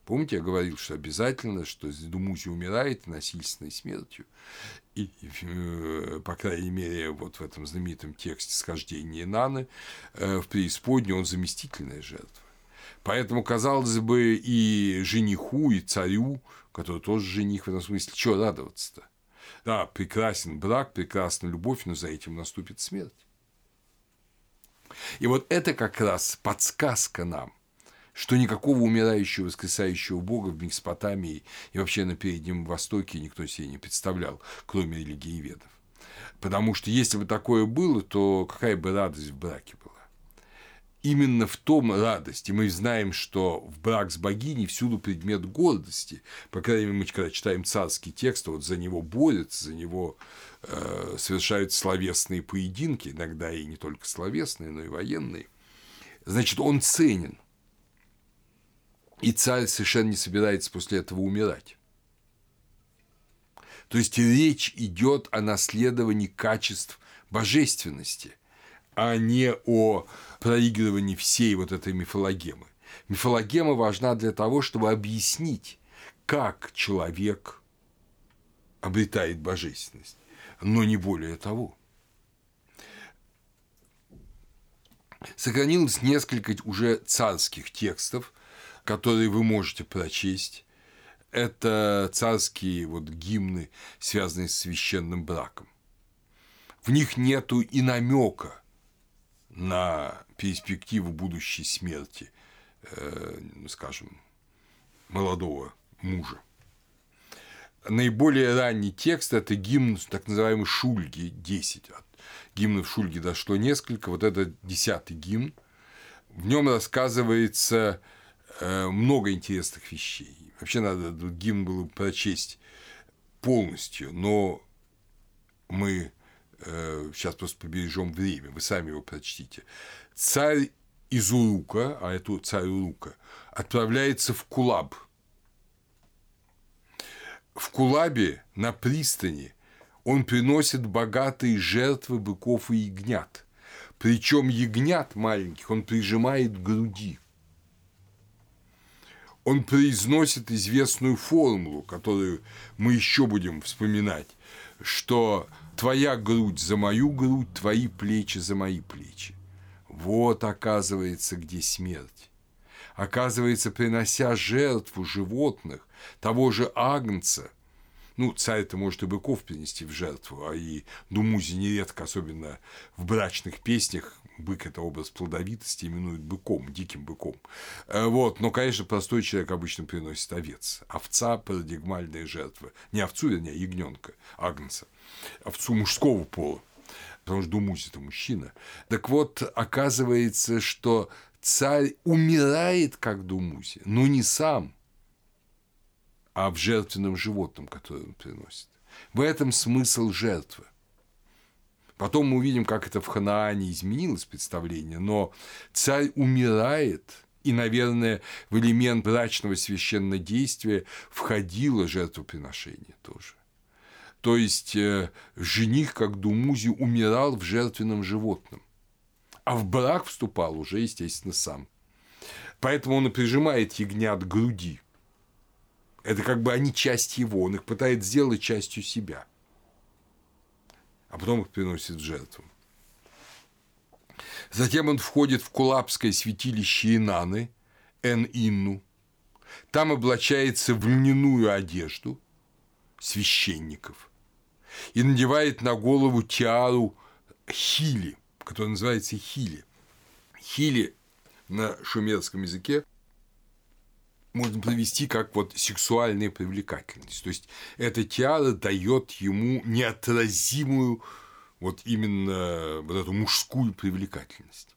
Speaker 1: Помните, я говорил, что обязательно, что Думузи умирает насильственной смертью. И, э, по крайней мере, вот в этом знаменитом тексте «Схождение Наны» э, в преисподней он заместительная жертва. Поэтому, казалось бы, и жениху, и царю, который тоже жених в этом смысле, что радоваться-то? Да, прекрасен брак, прекрасна любовь, но за этим наступит смерть. И вот это как раз подсказка нам, что никакого умирающего, воскресающего Бога в Месопотамии и вообще на Переднем Востоке никто себе не представлял, кроме религии ведов. Потому что если бы такое было, то какая бы радость в браке была? Именно в том радость. И мы знаем, что в брак с богиней всюду предмет гордости. По крайней мере, мы когда читаем царский текст, вот за него борются, за него э, совершают словесные поединки, иногда и не только словесные, но и военные. Значит, он ценен. И царь совершенно не собирается после этого умирать. То есть речь идет о наследовании качеств божественности – а не о проигрывании всей вот этой мифологемы. Мифологема важна для того, чтобы объяснить, как человек обретает божественность, но не более того. Сохранилось несколько уже царских текстов, которые вы можете прочесть. Это царские вот гимны, связанные с священным браком. В них нету и намека на перспективу будущей смерти, э, скажем, молодого мужа. Наиболее ранний текст – это гимн так называемый Шульги, 10. От гимнов Шульги дошло несколько, вот это десятый гимн. В нем рассказывается э, много интересных вещей. Вообще надо гимн было прочесть полностью, но мы сейчас э, просто побережем время, вы сами его прочтите. Царь из Урука, а это царь Урука, отправляется в Кулаб. В Кулабе на пристани он приносит богатые жертвы быков и ягнят. Причем ягнят маленьких он прижимает к груди. Он произносит известную формулу, которую мы еще будем вспоминать, что твоя грудь за мою грудь, твои плечи за мои плечи. Вот, оказывается, где смерть. Оказывается, принося жертву животных, того же агнца, ну, царь-то может и быков принести в жертву, а и Думузи нередко, особенно в брачных песнях, бык – это образ плодовитости, именуют быком, диким быком. Э, вот. Но, конечно, простой человек обычно приносит овец. Овца – парадигмальная жертва. Не овцу, вернее, а ягненка, агнца. Овцу мужского пола. Потому что Думузи – это мужчина. Так вот, оказывается, что царь умирает, как Думузи, но не сам, а в жертвенном животном, которое он приносит. В этом смысл жертвы. Потом мы увидим, как это в Ханаане изменилось представление, но царь умирает, и, наверное, в элемент брачного священного действия входило жертвоприношение тоже. То есть э, жених, как Думузи, умирал в жертвенном животном, а в брак вступал уже, естественно, сам. Поэтому он и прижимает ягнят к груди. Это как бы они часть его, он их пытается сделать частью себя – а потом их приносит в жертву. Затем он входит в Кулапское святилище Инаны, Эн-Инну. Там облачается в льняную одежду священников и надевает на голову тиару хили, которая называется хили. Хили на шумерском языке можно провести как вот сексуальная привлекательность. То есть эта тиара дает ему неотразимую вот именно вот эту мужскую привлекательность.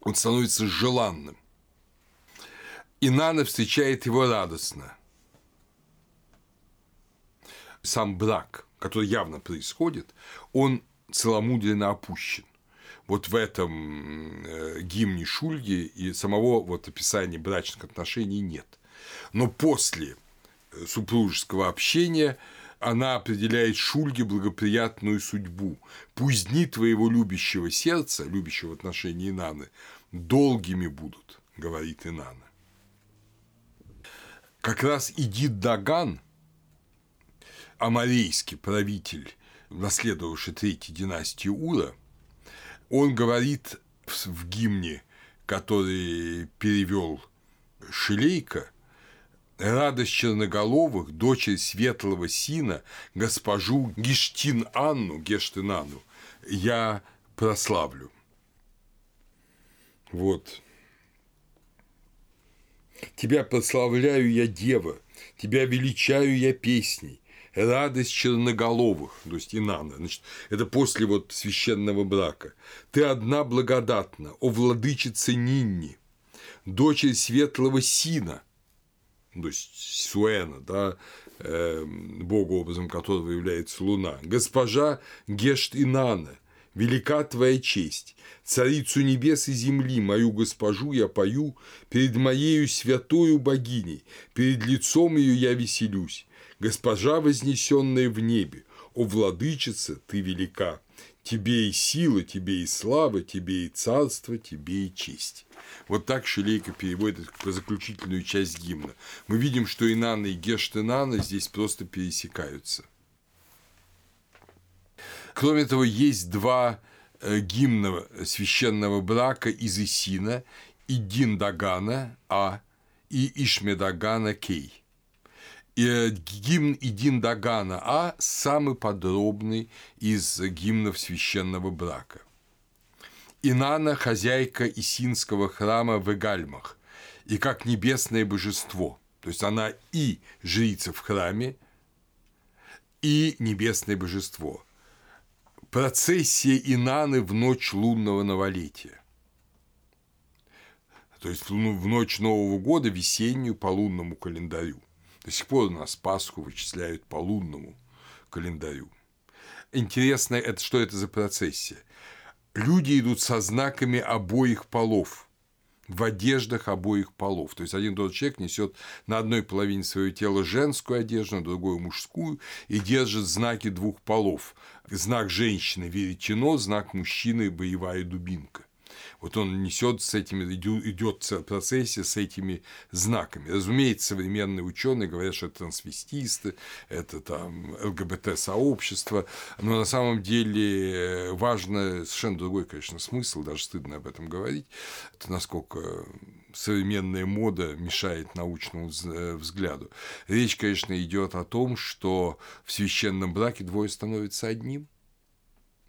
Speaker 1: Он становится желанным. И Нана встречает его радостно. Сам брак, который явно происходит, он целомудренно опущен вот в этом э, гимне Шульги и самого вот описания брачных отношений нет. Но после э, супружеского общения она определяет Шульге благоприятную судьбу. Пусть дни твоего любящего сердца, любящего в отношении Инаны, долгими будут, говорит Инана. Как раз Идит Даган, амарейский правитель, наследовавший третьей династии Ура, он говорит в гимне, который перевел Шилейка, радость черноголовых, дочери светлого сина, госпожу Гештин Анну, Гештинану, я прославлю. Вот. Тебя прославляю я, дева, тебя величаю я песней, радость черноголовых, то есть Инана, значит, это после вот священного брака. Ты одна благодатна, о владычица Нинни, дочерь светлого Сина, то есть Суэна, да, э, богу, образом которого является Луна, госпожа Гешт Инана, велика твоя честь, царицу небес и земли, мою госпожу я пою, перед моею святою богиней, перед лицом ее я веселюсь, Госпожа, вознесенная в небе, о владычица, ты велика, тебе и сила, тебе и слава, тебе и царство, тебе и честь. Вот так Шелейка переводит заключительную часть гимна. Мы видим, что Инанна и Гештенана здесь просто пересекаются. Кроме того, есть два э, гимна священного брака из Исина, Идин Дагана А и Ишмедагана Кей – и гимн Идин Дагана А самый подробный из гимнов священного брака. Инана – хозяйка Исинского храма в Эгальмах, и как небесное божество. То есть она и жрица в храме, и небесное божество. Процессия Инаны в ночь лунного новолетия. То есть в ночь Нового года, весеннюю по лунному календарю – до сих пор у нас Пасху вычисляют по лунному календарю. Интересно, это, что это за процессия. Люди идут со знаками обоих полов, в одеждах обоих полов. То есть один тот человек несет на одной половине своего тела женскую одежду, на другой мужскую и держит знаки двух полов. Знак женщины – веретено, знак мужчины – боевая дубинка. Вот он несет с этими, идет процессия с этими знаками. Разумеется, современные ученые говорят, что это трансвестисты, это там ЛГБТ-сообщество, но на самом деле важно совершенно другой, конечно, смысл, даже стыдно об этом говорить, это насколько современная мода мешает научному взгляду. Речь, конечно, идет о том, что в священном браке двое становятся одним,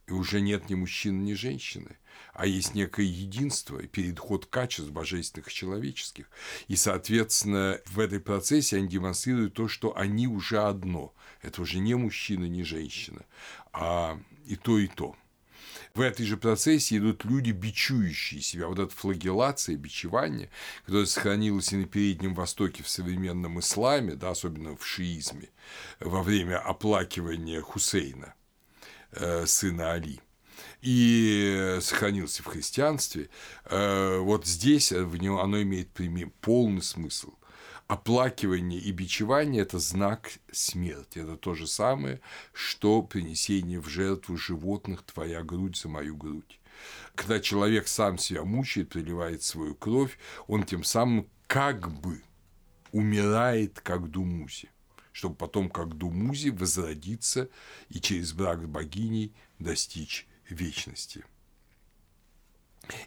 Speaker 1: и уже нет ни мужчины, ни женщины а есть некое единство и переход качеств божественных и человеческих. И, соответственно, в этой процессе они демонстрируют то, что они уже одно. Это уже не мужчина, не женщина, а и то, и то. В этой же процессе идут люди, бичующие себя. Вот эта флагеллация, бичевание, которое сохранилось и на Переднем Востоке в современном исламе, да, особенно в шиизме, во время оплакивания Хусейна, э, сына Али – и сохранился в христианстве, э, вот здесь в него оно имеет полный смысл. Оплакивание и бичевание – это знак смерти. Это то же самое, что принесение в жертву животных «твоя грудь за мою грудь». Когда человек сам себя мучает, приливает свою кровь, он тем самым как бы умирает, как Думузи, чтобы потом, как Думузи, возродиться и через брак с богиней достичь вечности.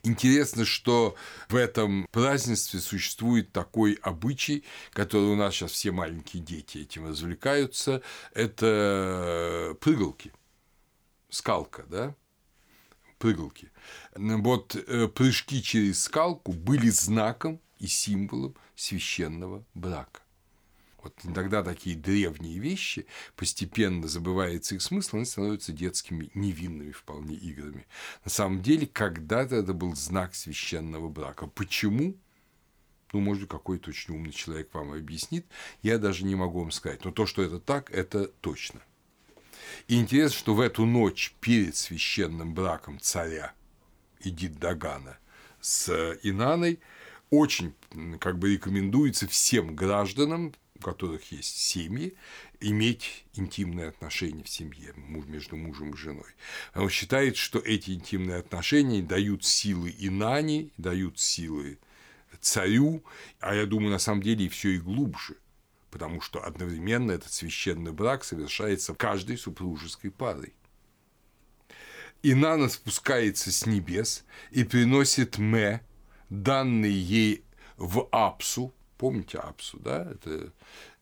Speaker 1: Интересно, что в этом празднестве существует такой обычай, который у нас сейчас все маленькие дети этим развлекаются, это прыгалки, скалка, да, прыгалки. Вот э, прыжки через скалку были знаком и символом священного брака. Вот иногда такие древние вещи, постепенно забывается их смысл, они становятся детскими невинными вполне играми. На самом деле, когда-то это был знак священного брака. Почему? Ну, может, какой-то очень умный человек вам объяснит. Я даже не могу вам сказать. Но то, что это так, это точно. И интересно, что в эту ночь перед священным браком царя Эдит Дагана с Инаной очень как бы рекомендуется всем гражданам у которых есть семьи, иметь интимные отношения в семье между мужем и женой. Он считает, что эти интимные отношения дают силы и Нани, дают силы царю, а я думаю, на самом деле и все и глубже, потому что одновременно этот священный брак совершается каждой супружеской парой. Инана спускается с небес и приносит Ме, данный ей в Апсу, Помните Апсу, да? Это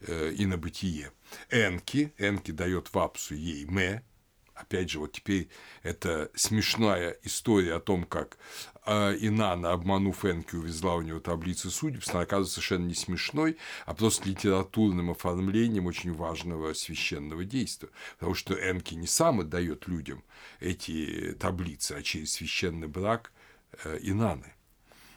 Speaker 1: э, инобытие. Энки. Энки дает в Апсу ей Ме. Опять же, вот теперь это смешная история о том, как э, Инана, обманув Энки, увезла у него таблицы судеб, она оказывается совершенно не смешной, а просто литературным оформлением очень важного священного действия. Потому что Энки не сам отдает людям эти таблицы, а через священный брак э, Инаны.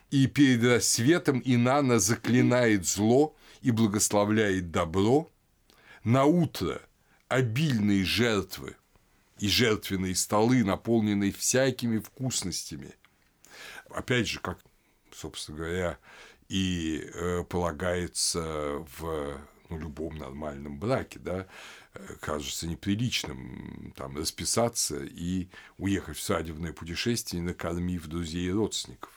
Speaker 1: И перед рассветом Инана заклинает зло и благословляет добро. На утро обильные жертвы и жертвенные столы, наполненные всякими вкусностями. Опять же, как, собственно говоря, и э, полагается в ну, любом нормальном браке, да, э, кажется неприличным там расписаться и уехать в свадебное путешествие, накормив друзей и родственников.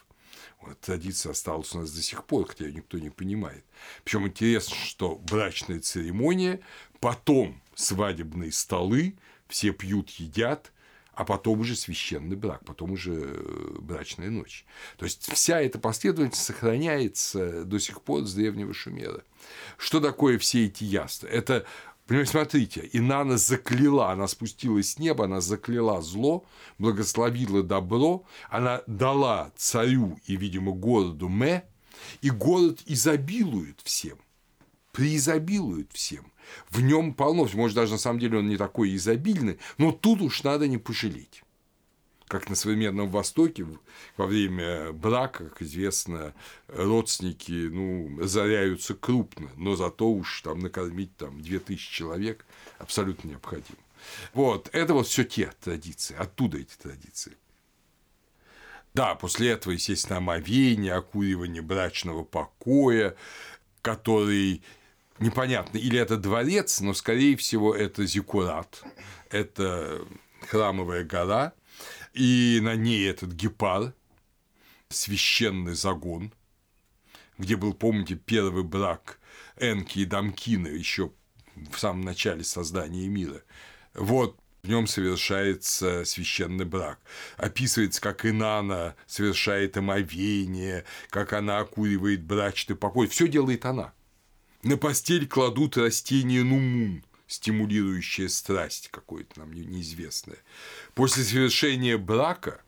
Speaker 1: Вот, традиция осталась у нас до сих пор, хотя ее никто не понимает. Причем интересно, что брачная церемония, потом свадебные столы, все пьют, едят, а потом уже священный брак, потом уже э, брачная ночь. То есть вся эта последовательность сохраняется до сих пор с древнего Шумера. Что такое все эти яства? Это Понимаете, смотрите, Инана закляла, она спустилась с неба, она закляла зло, благословила добро, она дала царю и, видимо, городу Ме, и город изобилует всем, преизобилует всем. В нем полно, может, даже на самом деле он не такой изобильный, но тут уж надо не пожалеть как на современном Востоке во время брака, как известно, родственники ну, разоряются крупно, но зато уж там накормить там 2000 человек абсолютно необходимо. Вот, это вот все те традиции, оттуда эти традиции. Да, после этого, естественно, омовение, окуривание брачного покоя, который непонятно, или это дворец, но, скорее всего, это зиккурат, это храмовая гора, и на ней этот гепар, священный загон, где был, помните, первый брак Энки и Дамкина еще в самом начале создания мира. Вот в нем совершается священный брак. Описывается, как Инана совершает омовение, как она окуривает брачный покой. Все делает она. На постель кладут растение нумун, стимулирующая страсть какое-то нам неизвестное. После совершения брака,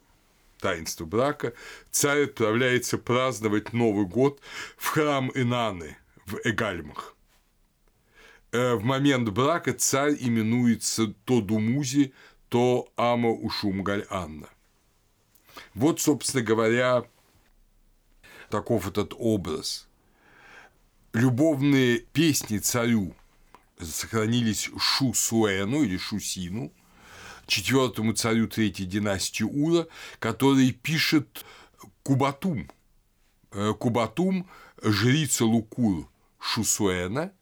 Speaker 1: таинства брака, царь отправляется праздновать Новый год в храм Инаны в Эгальмах. Э, в момент брака царь именуется то Думузи, то Ама Ушумгаль Анна. Вот, собственно говоря, таков этот образ. Любовные песни царю сохранились Шусуэну или Шусину, четвертому царю третьей династии Ура, который пишет Кубатум. Э, Кубатум – жрица Лукур Шусуэна,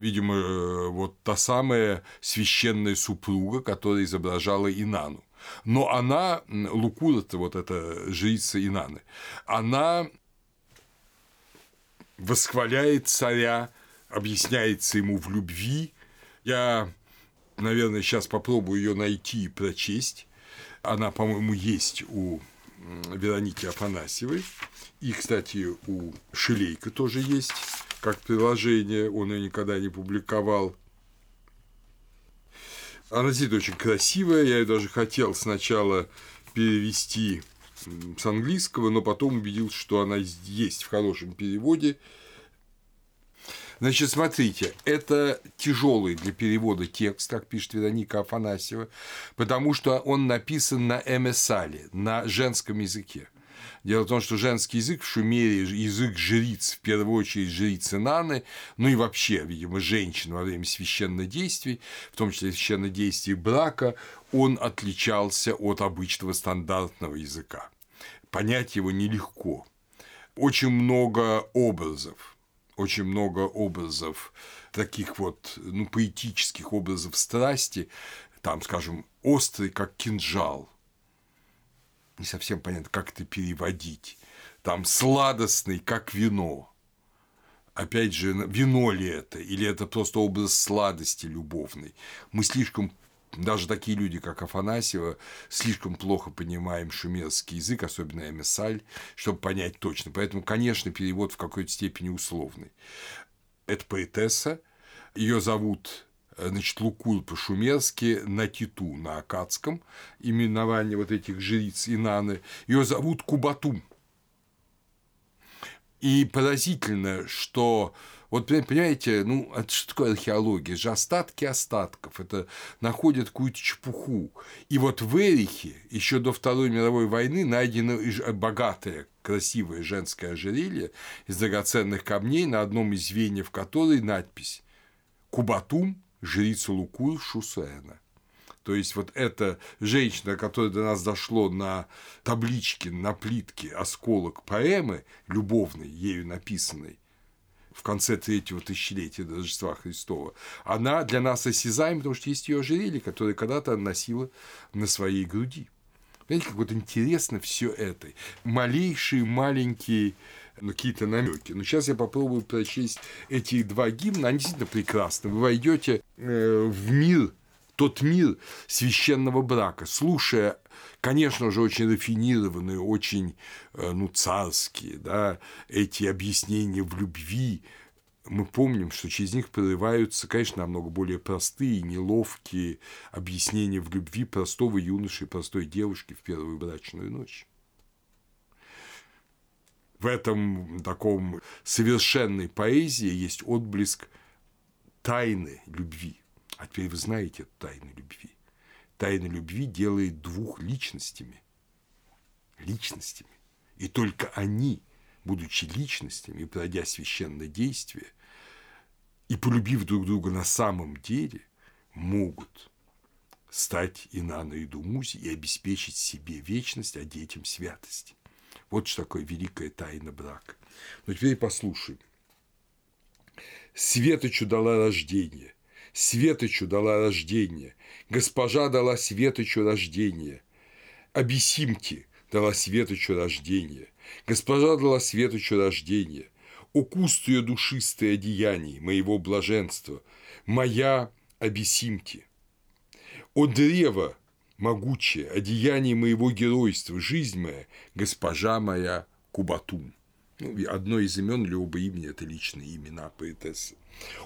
Speaker 1: видимо, э, вот та самая священная супруга, которая изображала Инану. Но она, Лукур – это вот эта жрица Инаны, она восхваляет царя, объясняется ему в любви. Я, наверное, сейчас попробую ее найти и прочесть. Она, по-моему, есть у Вероники Афанасьевой. И, кстати, у Шилейка тоже есть как приложение, он ее никогда не публиковал. Она действительно очень красивая, я ее даже хотел сначала перевести с английского, но потом убедился, что она есть в хорошем переводе. Значит, смотрите, это тяжелый для перевода текст, как пишет Вероника Афанасьева, потому что он написан на эмессале, на женском языке. Дело в том, что женский язык в Шумере – язык жриц, в первую очередь жрицы Наны, ну и вообще, видимо, женщин во время священных действий, в том числе священных действий брака, он отличался от обычного стандартного языка. Понять его нелегко. Очень много образов, очень много образов, таких вот ну, поэтических образов страсти, там, скажем, острый, как кинжал – не совсем понятно, как это переводить. Там сладостный, как вино. Опять же, вино ли это, или это просто образ сладости любовной. Мы слишком даже такие люди, как Афанасьева, слишком плохо понимаем шумерский язык, особенно эмиссаль, чтобы понять точно. Поэтому, конечно, перевод в какой-то степени условный. Это поэтесса, ее зовут Э, значит, Лукул по-шумерски на Титу, на акадском, именование вот этих жриц Инаны, ее зовут Кубатум. И поразительно, что вот понимаете, ну, это что такое археология? Это же остатки остатков, это находят какую-то чепуху. И вот в Эрихе еще до Второй мировой войны найдено богатое, красивое женское ожерелье из драгоценных камней, на одном из звеньев которой надпись «Кубатум жрицу Луку Шусена. То есть вот эта женщина, которая до нас дошло на табличке, на плитке осколок поэмы любовной, ею написанной, в конце третьего тысячелетия до Рождества Христова, она для нас осязаема, потому что есть ее ожерелье, которое когда-то носила на своей груди. Понимаете, как вот интересно все это. Малейшие маленькие ну, какие-то намеки. Но сейчас я попробую прочесть эти два гимна, они действительно прекрасны. Вы войдете э, в мир, тот мир священного брака, слушая, конечно же, очень рафинированные, очень э, ну, царские, да, эти объяснения в любви, мы помним, что через них прорываются, конечно, намного более простые, неловкие объяснения в любви простого юноши и простой девушки в первую брачную ночь в этом таком совершенной поэзии есть отблеск тайны любви. А теперь вы знаете тайны любви. Тайна любви делает двух личностями. Личностями. И только они, будучи личностями, пройдя священное действие, и полюбив друг друга на самом деле, могут стать и на и Думузи и обеспечить себе вечность, а детям святости. Вот что такое великая тайна брака. Но теперь послушай. Светочу дала рождение, Светочу дала рождение, Госпожа дала Светочу рождение, Абисимки дала Светочу рождение, Госпожа дала Светочу рождение, Укуст ее душистое одеяний моего блаженства, Моя Абисимки. О древо могучее, одеяние моего геройства, жизнь моя, госпожа моя Кубатум. Ну, одно из имен оба имени – это личные имена поэтессы.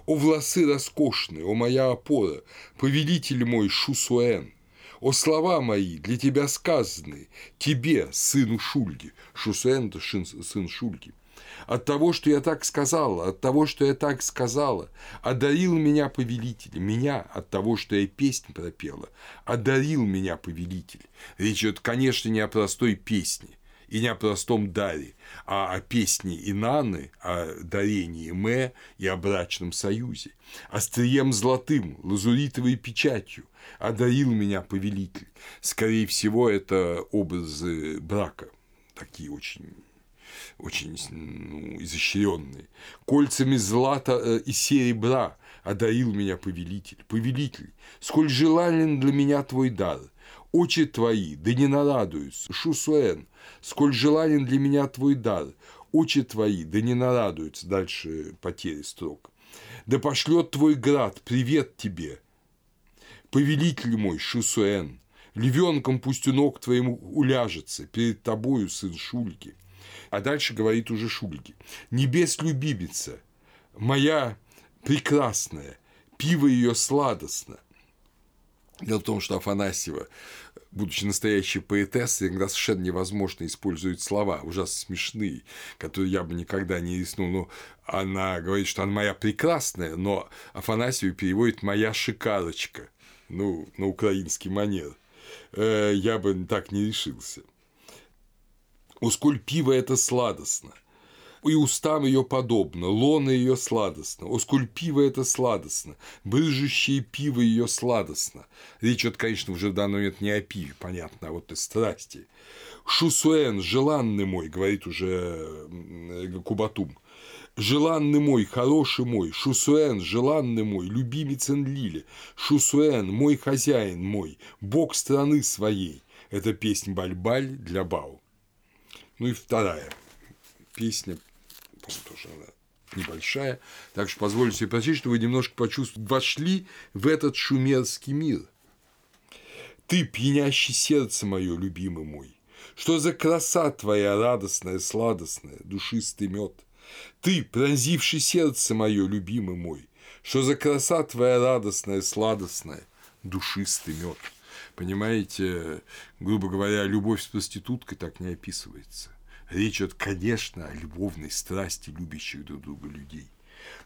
Speaker 1: О волосы роскошные, о моя опора, повелитель мой Шусуэн, о слова мои, для тебя сказанные, тебе, сыну Шульги, Шусуэн – это сын Шульги – от того, что я так сказала, от того, что я так сказала, одарил меня повелитель, меня от того, что я песнь пропела, одарил меня повелитель. Речь идет, конечно, не о простой песне, и не о простом даре, а о песне Инаны, о дарении Мэ и о брачном союзе. Острием золотым, лазуритовой печатью одарил меня повелитель. Скорее всего, это образы брака, такие очень очень ну, изощренные. Кольцами злата э, и серебра одарил меня повелитель. Повелитель, сколь желанен для меня твой дар, очи твои, да не нарадуются, Шусуэн, сколь желанен для меня твой дар, очи твои, да не нарадуются, дальше потери строк. Да пошлет твой град привет тебе, повелитель мой, Шусуэн, Львенком пусть у ног твоим уляжется, перед тобою, сын Шульги. А дальше говорит уже Шульги. Небес любимица, моя прекрасная, пиво ее сладостно. Дело в том, что Афанасьева, будучи настоящей поэтессой, иногда совершенно невозможно использовать слова, ужасно смешные, которые я бы никогда не рискнул. Но она говорит, что она моя прекрасная, но Афанасьева переводит «моя шикарочка», ну, на украинский манер. Э, я бы так не решился. О, сколь пиво это сладостно, и устам ее подобно, лона ее сладостно, о, сколь пиво это сладостно, брыжущее пиво ее сладостно. Речь идет, конечно, уже в данный момент не о пиве, понятно, а вот о страсти. Шусуэн, желанный мой, говорит уже Кубатум, Желанный мой, хороший мой, Шусуэн, желанный мой, любимец Энлили, Шусуэн, мой хозяин мой, бог страны своей. Это песня Бальбаль для Бау. Ну и вторая песня, по-моему, тоже она небольшая, так что позволю себе прочесть, чтобы вы немножко почувствовали, вошли в этот шумерский мир. Ты, пьянящий сердце мое, любимый мой, что за краса твоя радостная, сладостная, душистый мед. Ты, пронзивший сердце мое, любимый мой, что за краса твоя радостная, сладостная, душистый мед. Понимаете, грубо говоря, любовь с проституткой так не описывается. Речь идет, конечно, о любовной страсти любящих друг друга людей.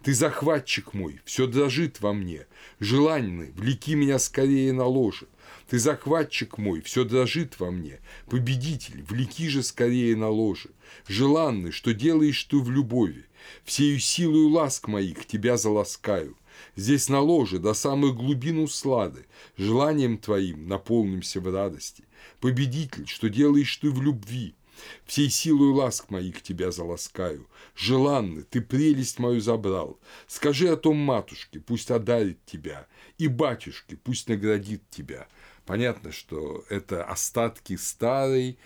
Speaker 1: Ты захватчик мой, все дрожит во мне, желанный, влеки меня скорее на ложе. Ты захватчик мой, все дрожит во мне, победитель, влеки же скорее на ложе. Желанный, что делаешь ты в любови, всею силою ласк моих тебя заласкаю. Здесь на ложе до самых глубин услады, желанием твоим наполнимся в радости. Победитель, что делаешь ты в любви, Всей силой ласк моих тебя заласкаю. Желанный, ты прелесть мою забрал. Скажи о том матушке, пусть одарит тебя, и батюшке, пусть наградит тебя. Понятно, что это остатки старой,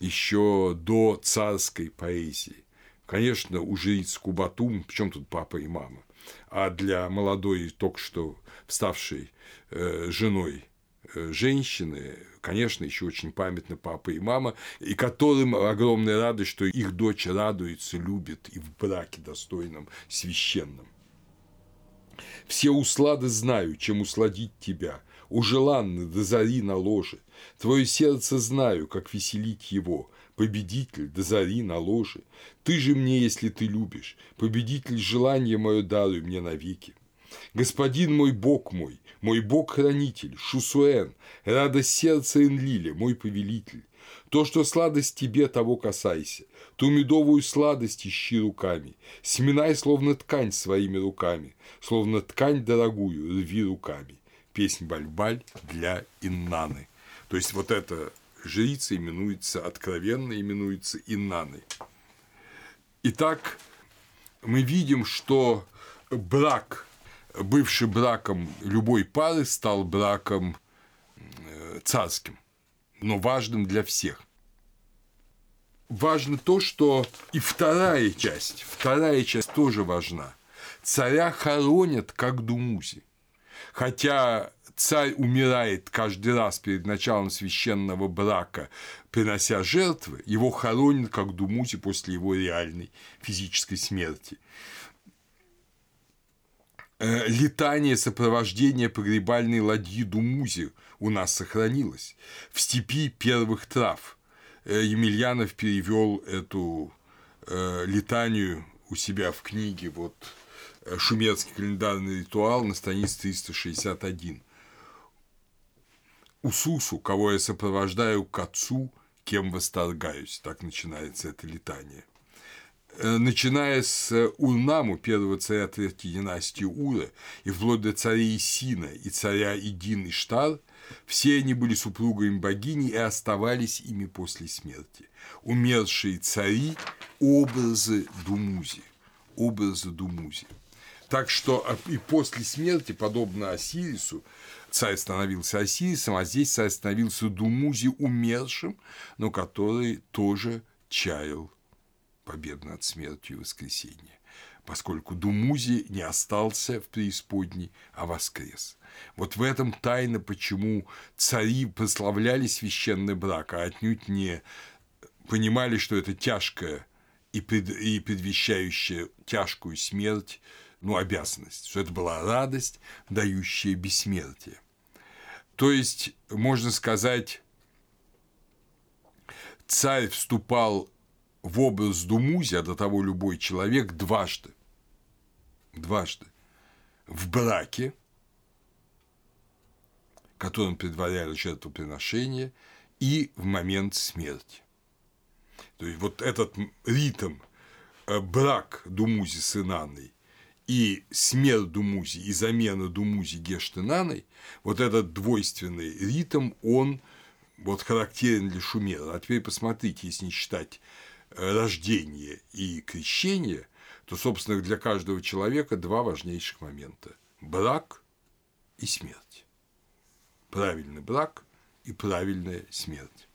Speaker 1: еще до царской поэзии. Конечно, у жриц Кубатум, причем тут папа и мама, а для молодой, только что вставшей э, женой э, женщины конечно, еще очень памятны папа и мама, и которым огромная радость, что их дочь радуется, любит и в браке достойном, священном. Все услады знаю, чем усладить тебя, у желанны до зари на ложе. Твое сердце знаю, как веселить его, победитель до зари на ложе. Ты же мне, если ты любишь, победитель желание мое даруй мне навеки. Господин мой Бог мой, мой Бог-хранитель, Шусуэн, радость сердца Энлиля, мой повелитель. То, что сладость тебе, того касайся, ту медовую сладость ищи руками, сминай, словно ткань своими руками, словно ткань дорогую рви руками. Песнь Бальбаль для Иннаны. То есть вот эта жрица именуется откровенно, именуется Иннаной. Итак, мы видим, что брак бывший браком любой пары стал браком э, царским, но важным для всех. Важно то, что и вторая часть, вторая часть тоже важна. Царя хоронят как Думузи. Хотя царь умирает каждый раз перед началом священного брака, принося жертвы, его хоронят как Думузи после его реальной физической смерти. Э, летание сопровождения погребальной ладьи Думузи у нас сохранилось. В степи первых трав э, Емельянов перевел эту э, летанию у себя в книге вот «Шумерский календарный ритуал» на странице 361. Усусу, кого я сопровождаю к отцу, кем восторгаюсь. Так начинается это летание – Э, начиная с э, Урнаму, первого царя третьей династии Ура, и вплоть до царя Исина и царя Идин Иштар, все они были супругами богини и оставались ими после смерти. Умершие цари – образы Думузи. Образы Думузи. Так что а, и после смерти, подобно Осирису, царь становился Осирисом, а здесь царь становился Думузи умершим, но который тоже чаял победу над смертью и поскольку Думузи не остался в преисподней, а воскрес. Вот в этом тайна, почему цари прославляли священный брак, а отнюдь не понимали, что это тяжкая и, и предвещающая тяжкую смерть, ну, обязанность, что это была радость, дающая бессмертие. То есть, можно сказать, царь вступал в образ Думузи, а до того любой человек, дважды. Дважды. В браке, которым предваряли жертвоприношение, и в момент смерти. То есть вот этот ритм э, брак Думузи с Инаной и смерть Думузи и замена Думузи Гештенаной, вот этот двойственный ритм, он вот характерен для Шумера. А теперь посмотрите, если не считать рождение и крещение, то, собственно, для каждого человека два важнейших момента – брак и смерть. Правильный брак и правильная смерть.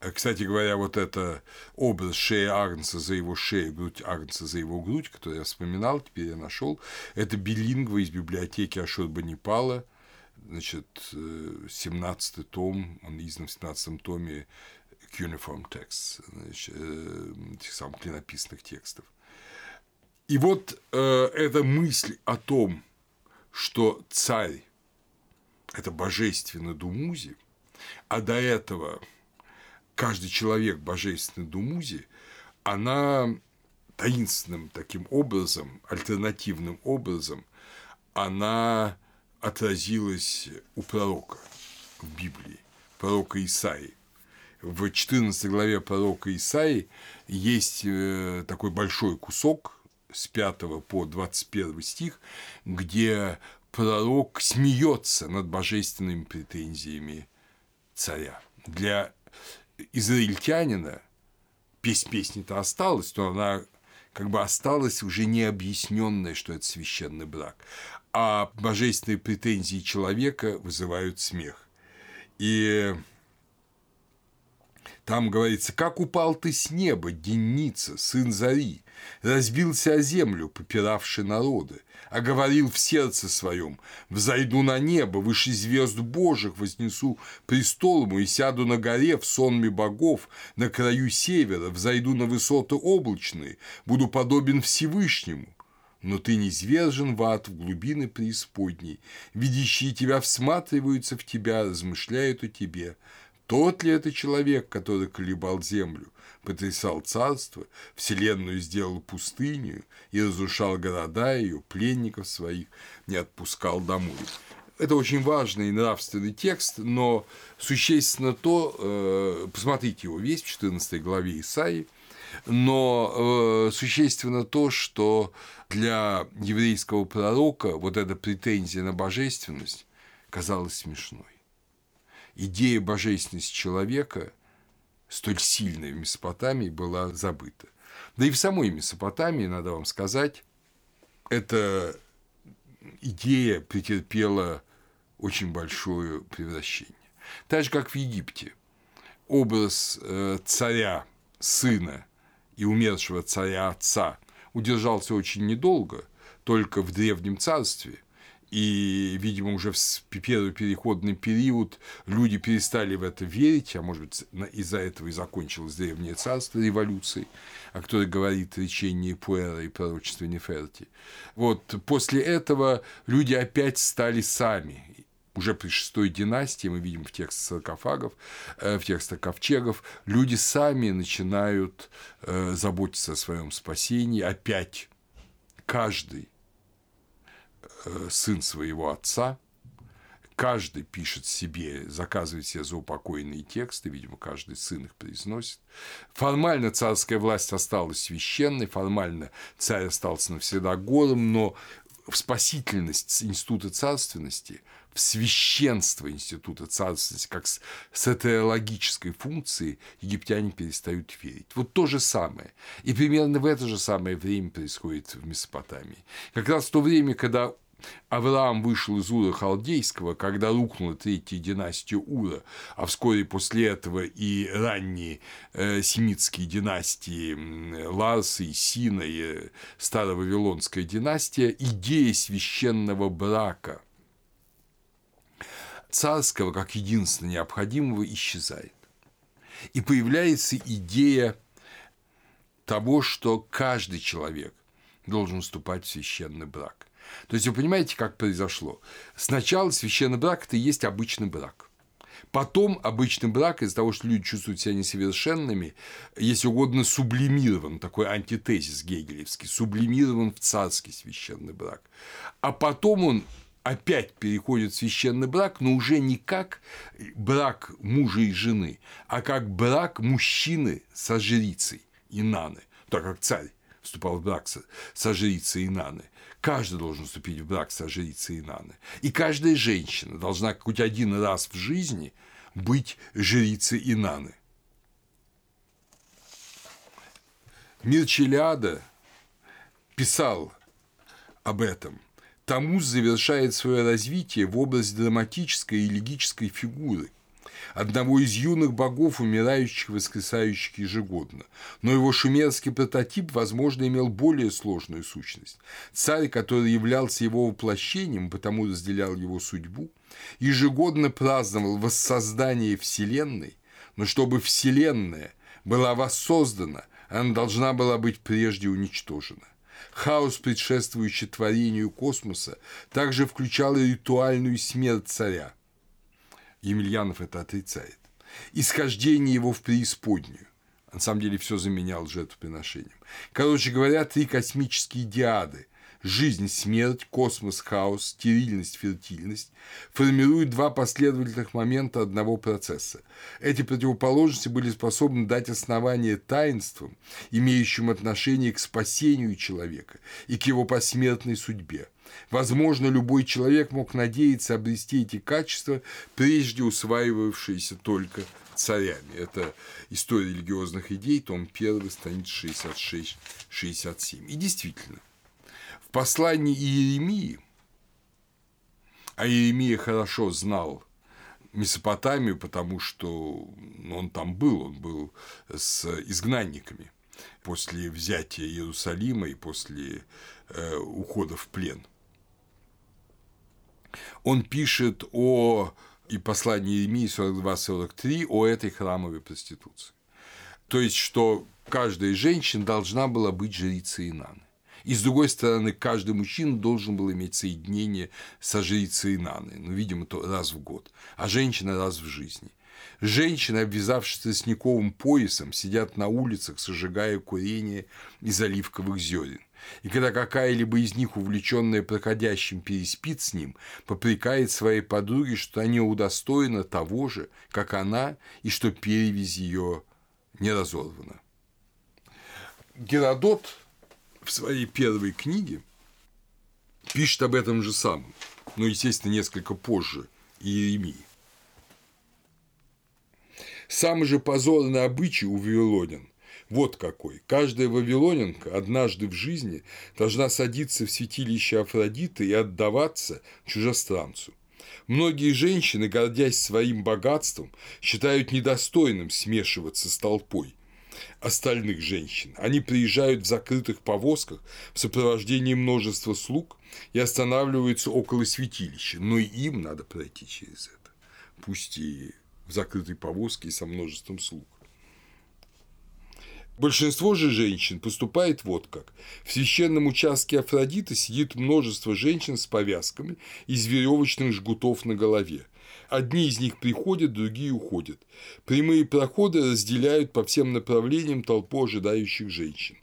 Speaker 1: Э, кстати говоря, вот это образ шеи Агнца за его шею, грудь Агнца за его грудь, который я вспоминал, теперь я нашел, это билингва из библиотеки Ашурбанипала, значит, 17 э, том, он издан в 17 томе Cuneiform Text, значит, э, этих самых клинописных текстов. И вот э, эта мысль о том, что царь – это божественный Думузи, а до этого – каждый человек божественной Думузи, она таинственным таким образом, альтернативным образом, она отразилась у пророка в Библии, пророка Исаи. В 14 главе пророка Исаи есть э, такой большой кусок с 5 по 21 стих, где пророк смеется над божественными претензиями царя. Для израильтянина, песнь песни-то осталась, но она как бы осталась уже необъясненная, что это священный брак. А божественные претензии человека вызывают смех. И там говорится, как упал ты с неба, Деница, сын Зари, разбился о землю, попиравший народы, а говорил в сердце своем, «Взойду на небо, выше звезд Божьих вознесу престол мой и сяду на горе в сонме богов, на краю севера, взойду на высоты облачные, буду подобен Всевышнему». Но ты не звержен в ад, в глубины преисподней. Видящие тебя всматриваются в тебя, размышляют о тебе. Тот ли это человек, который колебал землю, потрясал царство, вселенную сделал пустыню и разрушал города ее, пленников своих не отпускал домой. Это очень важный нравственный текст, но существенно то, э, посмотрите его весь в 14 главе Исаии, но э, существенно то, что для еврейского пророка вот эта претензия на божественность казалась смешной идея божественности человека столь сильной в Месопотамии была забыта. Да и в самой Месопотамии, надо вам сказать, эта идея претерпела очень большое превращение. Так же, как в Египте. Образ э, царя, сына и умершего царя отца удержался очень недолго, только в Древнем Царстве, и, видимо, уже в первый переходный период люди перестали в это верить, а может быть, из-за этого и закончилось Древнее Царство революции, о которой говорит речение Пуэра и пророчество Неферти. Вот после этого люди опять стали сами уже при шестой династии, мы видим в текстах саркофагов, э, в текстах ковчегов, люди сами начинают э, заботиться о своем спасении, опять каждый сын своего отца, каждый пишет себе, заказывает себе заупокойные тексты, видимо, каждый сын их произносит. Формально царская власть осталась священной, формально царь остался навсегда голым, но в спасительность института царственности, в священство института царственности, как с сатеологической функцией, египтяне перестают верить. Вот то же самое. И примерно в это же самое время происходит в Месопотамии. Как раз в то время, когда Авраам вышел из Ура Халдейского, когда рухнула третья династия Ура, а вскоре после этого и ранние э, семитские династии Ларса и Сина и э, Старовавилонская династия, идея священного брака царского как единственно необходимого исчезает. И появляется идея того, что каждый человек должен вступать в священный брак. То есть вы понимаете, как произошло? Сначала священный брак – это и есть обычный брак. Потом обычный брак из-за того, что люди чувствуют себя несовершенными, если угодно, сублимирован, такой антитезис гегелевский, сублимирован в царский священный брак. А потом он опять переходит в священный брак, но уже не как брак мужа и жены, а как брак мужчины со жрицей Инаны, так как царь вступал в брак со, жрицей Инаны. Каждый должен вступить в брак со жрицей Инаны. И каждая женщина должна хоть один раз в жизни быть жрицей Инаны. Мир Челиада писал об этом. Тамуз завершает свое развитие в область драматической и легической фигуры – одного из юных богов, умирающих и воскресающих ежегодно. Но его шумерский прототип, возможно, имел более сложную сущность. Царь, который являлся его воплощением, потому разделял его судьбу, ежегодно праздновал воссоздание Вселенной, но чтобы Вселенная была воссоздана, она должна была быть прежде уничтожена. Хаос, предшествующий творению космоса, также включал и ритуальную смерть царя – Емельянов это отрицает. Исхождение его в преисподнюю. На самом деле все заменял жертвоприношением. Короче говоря, три космические диады жизнь, смерть, космос, хаос, стерильность, фертильность формируют два последовательных момента одного процесса. Эти противоположности были способны дать основание таинствам, имеющим отношение к спасению человека и к его посмертной судьбе. Возможно, любой человек мог надеяться обрести эти качества, прежде усваивавшиеся только царями. Это «История религиозных идей», том 1, страница 66-67. И действительно, в послании Иеремии, а Иеремия хорошо знал Месопотамию, потому что он там был, он был с изгнанниками после взятия Иерусалима и после э, ухода в плен – он пишет о и послании Иеремии 42-43 о этой храмовой проституции. То есть, что каждая женщина должна была быть жрицей Инаны. И с другой стороны, каждый мужчина должен был иметь соединение со жрицей Инаны, ну, видимо, то раз в год, а женщина раз в жизни. Женщины, обвязавшись тростниковым поясом, сидят на улицах, сожигая курение из оливковых зерен. И когда какая-либо из них, увлеченная проходящим, переспит с ним, попрекает своей подруге, что они удостоена того же, как она, и что перевязь ее не разорвана. Геродот в своей первой книге пишет об этом же самом, но, естественно, несколько позже Иеремии. Самый же позорный обычай у вавилонян вот какой. Каждая вавилонянка однажды в жизни должна садиться в святилище Афродиты и отдаваться чужестранцу. Многие женщины, гордясь своим богатством, считают недостойным смешиваться с толпой остальных женщин. Они приезжают в закрытых повозках в сопровождении множества слуг и останавливаются около святилища, но и им надо пройти через это, пусть и в закрытой повозке и со множеством слуг. Большинство же женщин поступает вот как. В священном участке Афродиты сидит множество женщин с повязками из веревочных жгутов на голове. Одни из них приходят, другие уходят. Прямые проходы разделяют по всем направлениям толпу ожидающих женщин.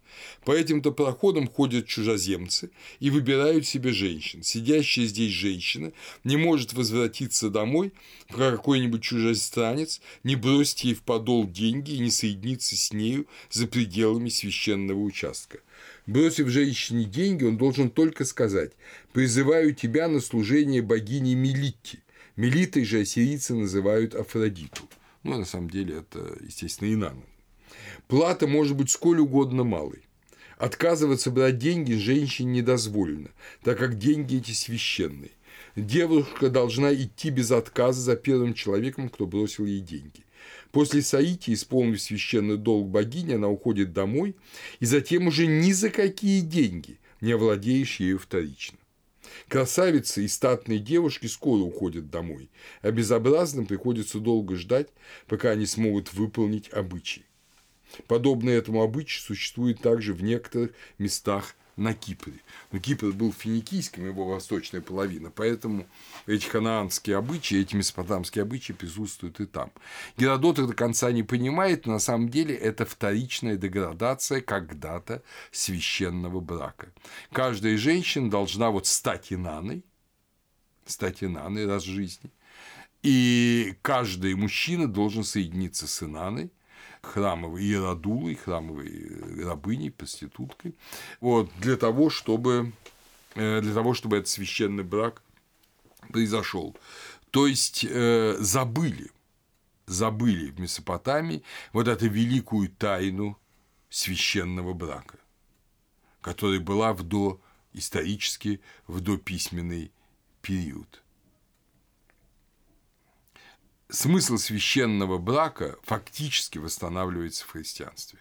Speaker 1: По этим-то проходам ходят чужеземцы и выбирают себе женщин. Сидящая здесь женщина не может возвратиться домой, пока какой-нибудь чужестранец не бросит ей в подол деньги и не соединится с нею за пределами священного участка. Бросив женщине деньги, он должен только сказать «призываю тебя на служение богине Мелитти». Мелитой же ассирийцы называют Афродиту. Ну, а на самом деле это, естественно, Инанна. Плата может быть сколь угодно малой. Отказываться брать деньги женщине не дозволено, так как деньги эти священные. Девушка должна идти без отказа за первым человеком, кто бросил ей деньги. После Саити, исполнив священный долг богини, она уходит домой, и затем уже ни за какие деньги не овладеешь ею вторично. Красавицы и статные девушки скоро уходят домой, а безобразным приходится долго ждать, пока они смогут выполнить обычаи. Подобное этому обычаю существует также в некоторых местах на Кипре. Но Кипр был финикийским, его восточная половина, поэтому эти ханаанские обычаи, эти месопотамские обычаи присутствуют и там. Геродот до конца не понимает, но на самом деле это вторичная деградация когда-то священного брака. Каждая женщина должна вот стать инаной, стать инаной раз в жизни, и каждый мужчина должен соединиться с инаной, храмовой иеродулой, храмовой рабыней, проституткой, вот, для того, чтобы э, для того, чтобы этот священный брак произошел. То есть э, забыли, забыли в Месопотамии вот эту великую тайну священного брака, которая была в доисторический, в дописьменный период смысл священного брака фактически восстанавливается в христианстве.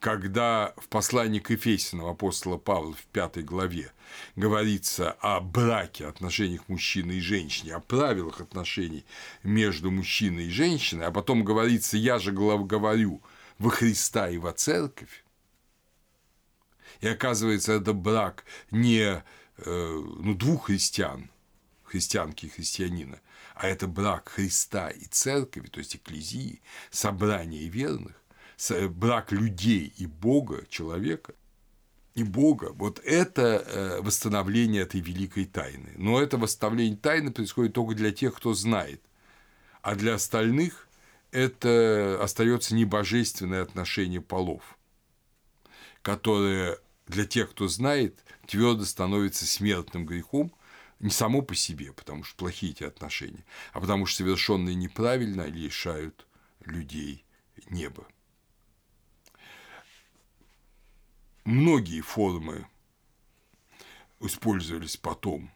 Speaker 1: Когда в послании к Ефесянам апостола Павла в пятой главе говорится о браке, отношениях мужчины и женщины, о правилах отношений между мужчиной и женщиной, а потом говорится «я же говорю во Христа и во Церковь», и оказывается, это брак не э, ну, двух христиан, христианки и христианина, а это брак Христа и Церкви, то есть Экклезии, собрания верных, брак людей и Бога, человека, и Бога, вот это э, восстановление этой великой тайны. Но это восстановление тайны происходит только для тех, кто знает, а для остальных это остается небожественное отношение полов, которое для тех, кто знает, твердо становится смертным грехом, не само по себе, потому что плохие эти отношения, а потому что совершенные неправильно лишают людей неба. Многие формы использовались потом,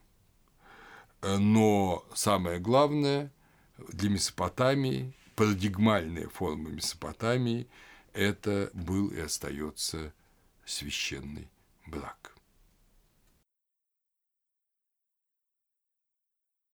Speaker 1: но самое главное для Месопотамии, парадигмальная форма Месопотамии – это был и остается священный брак.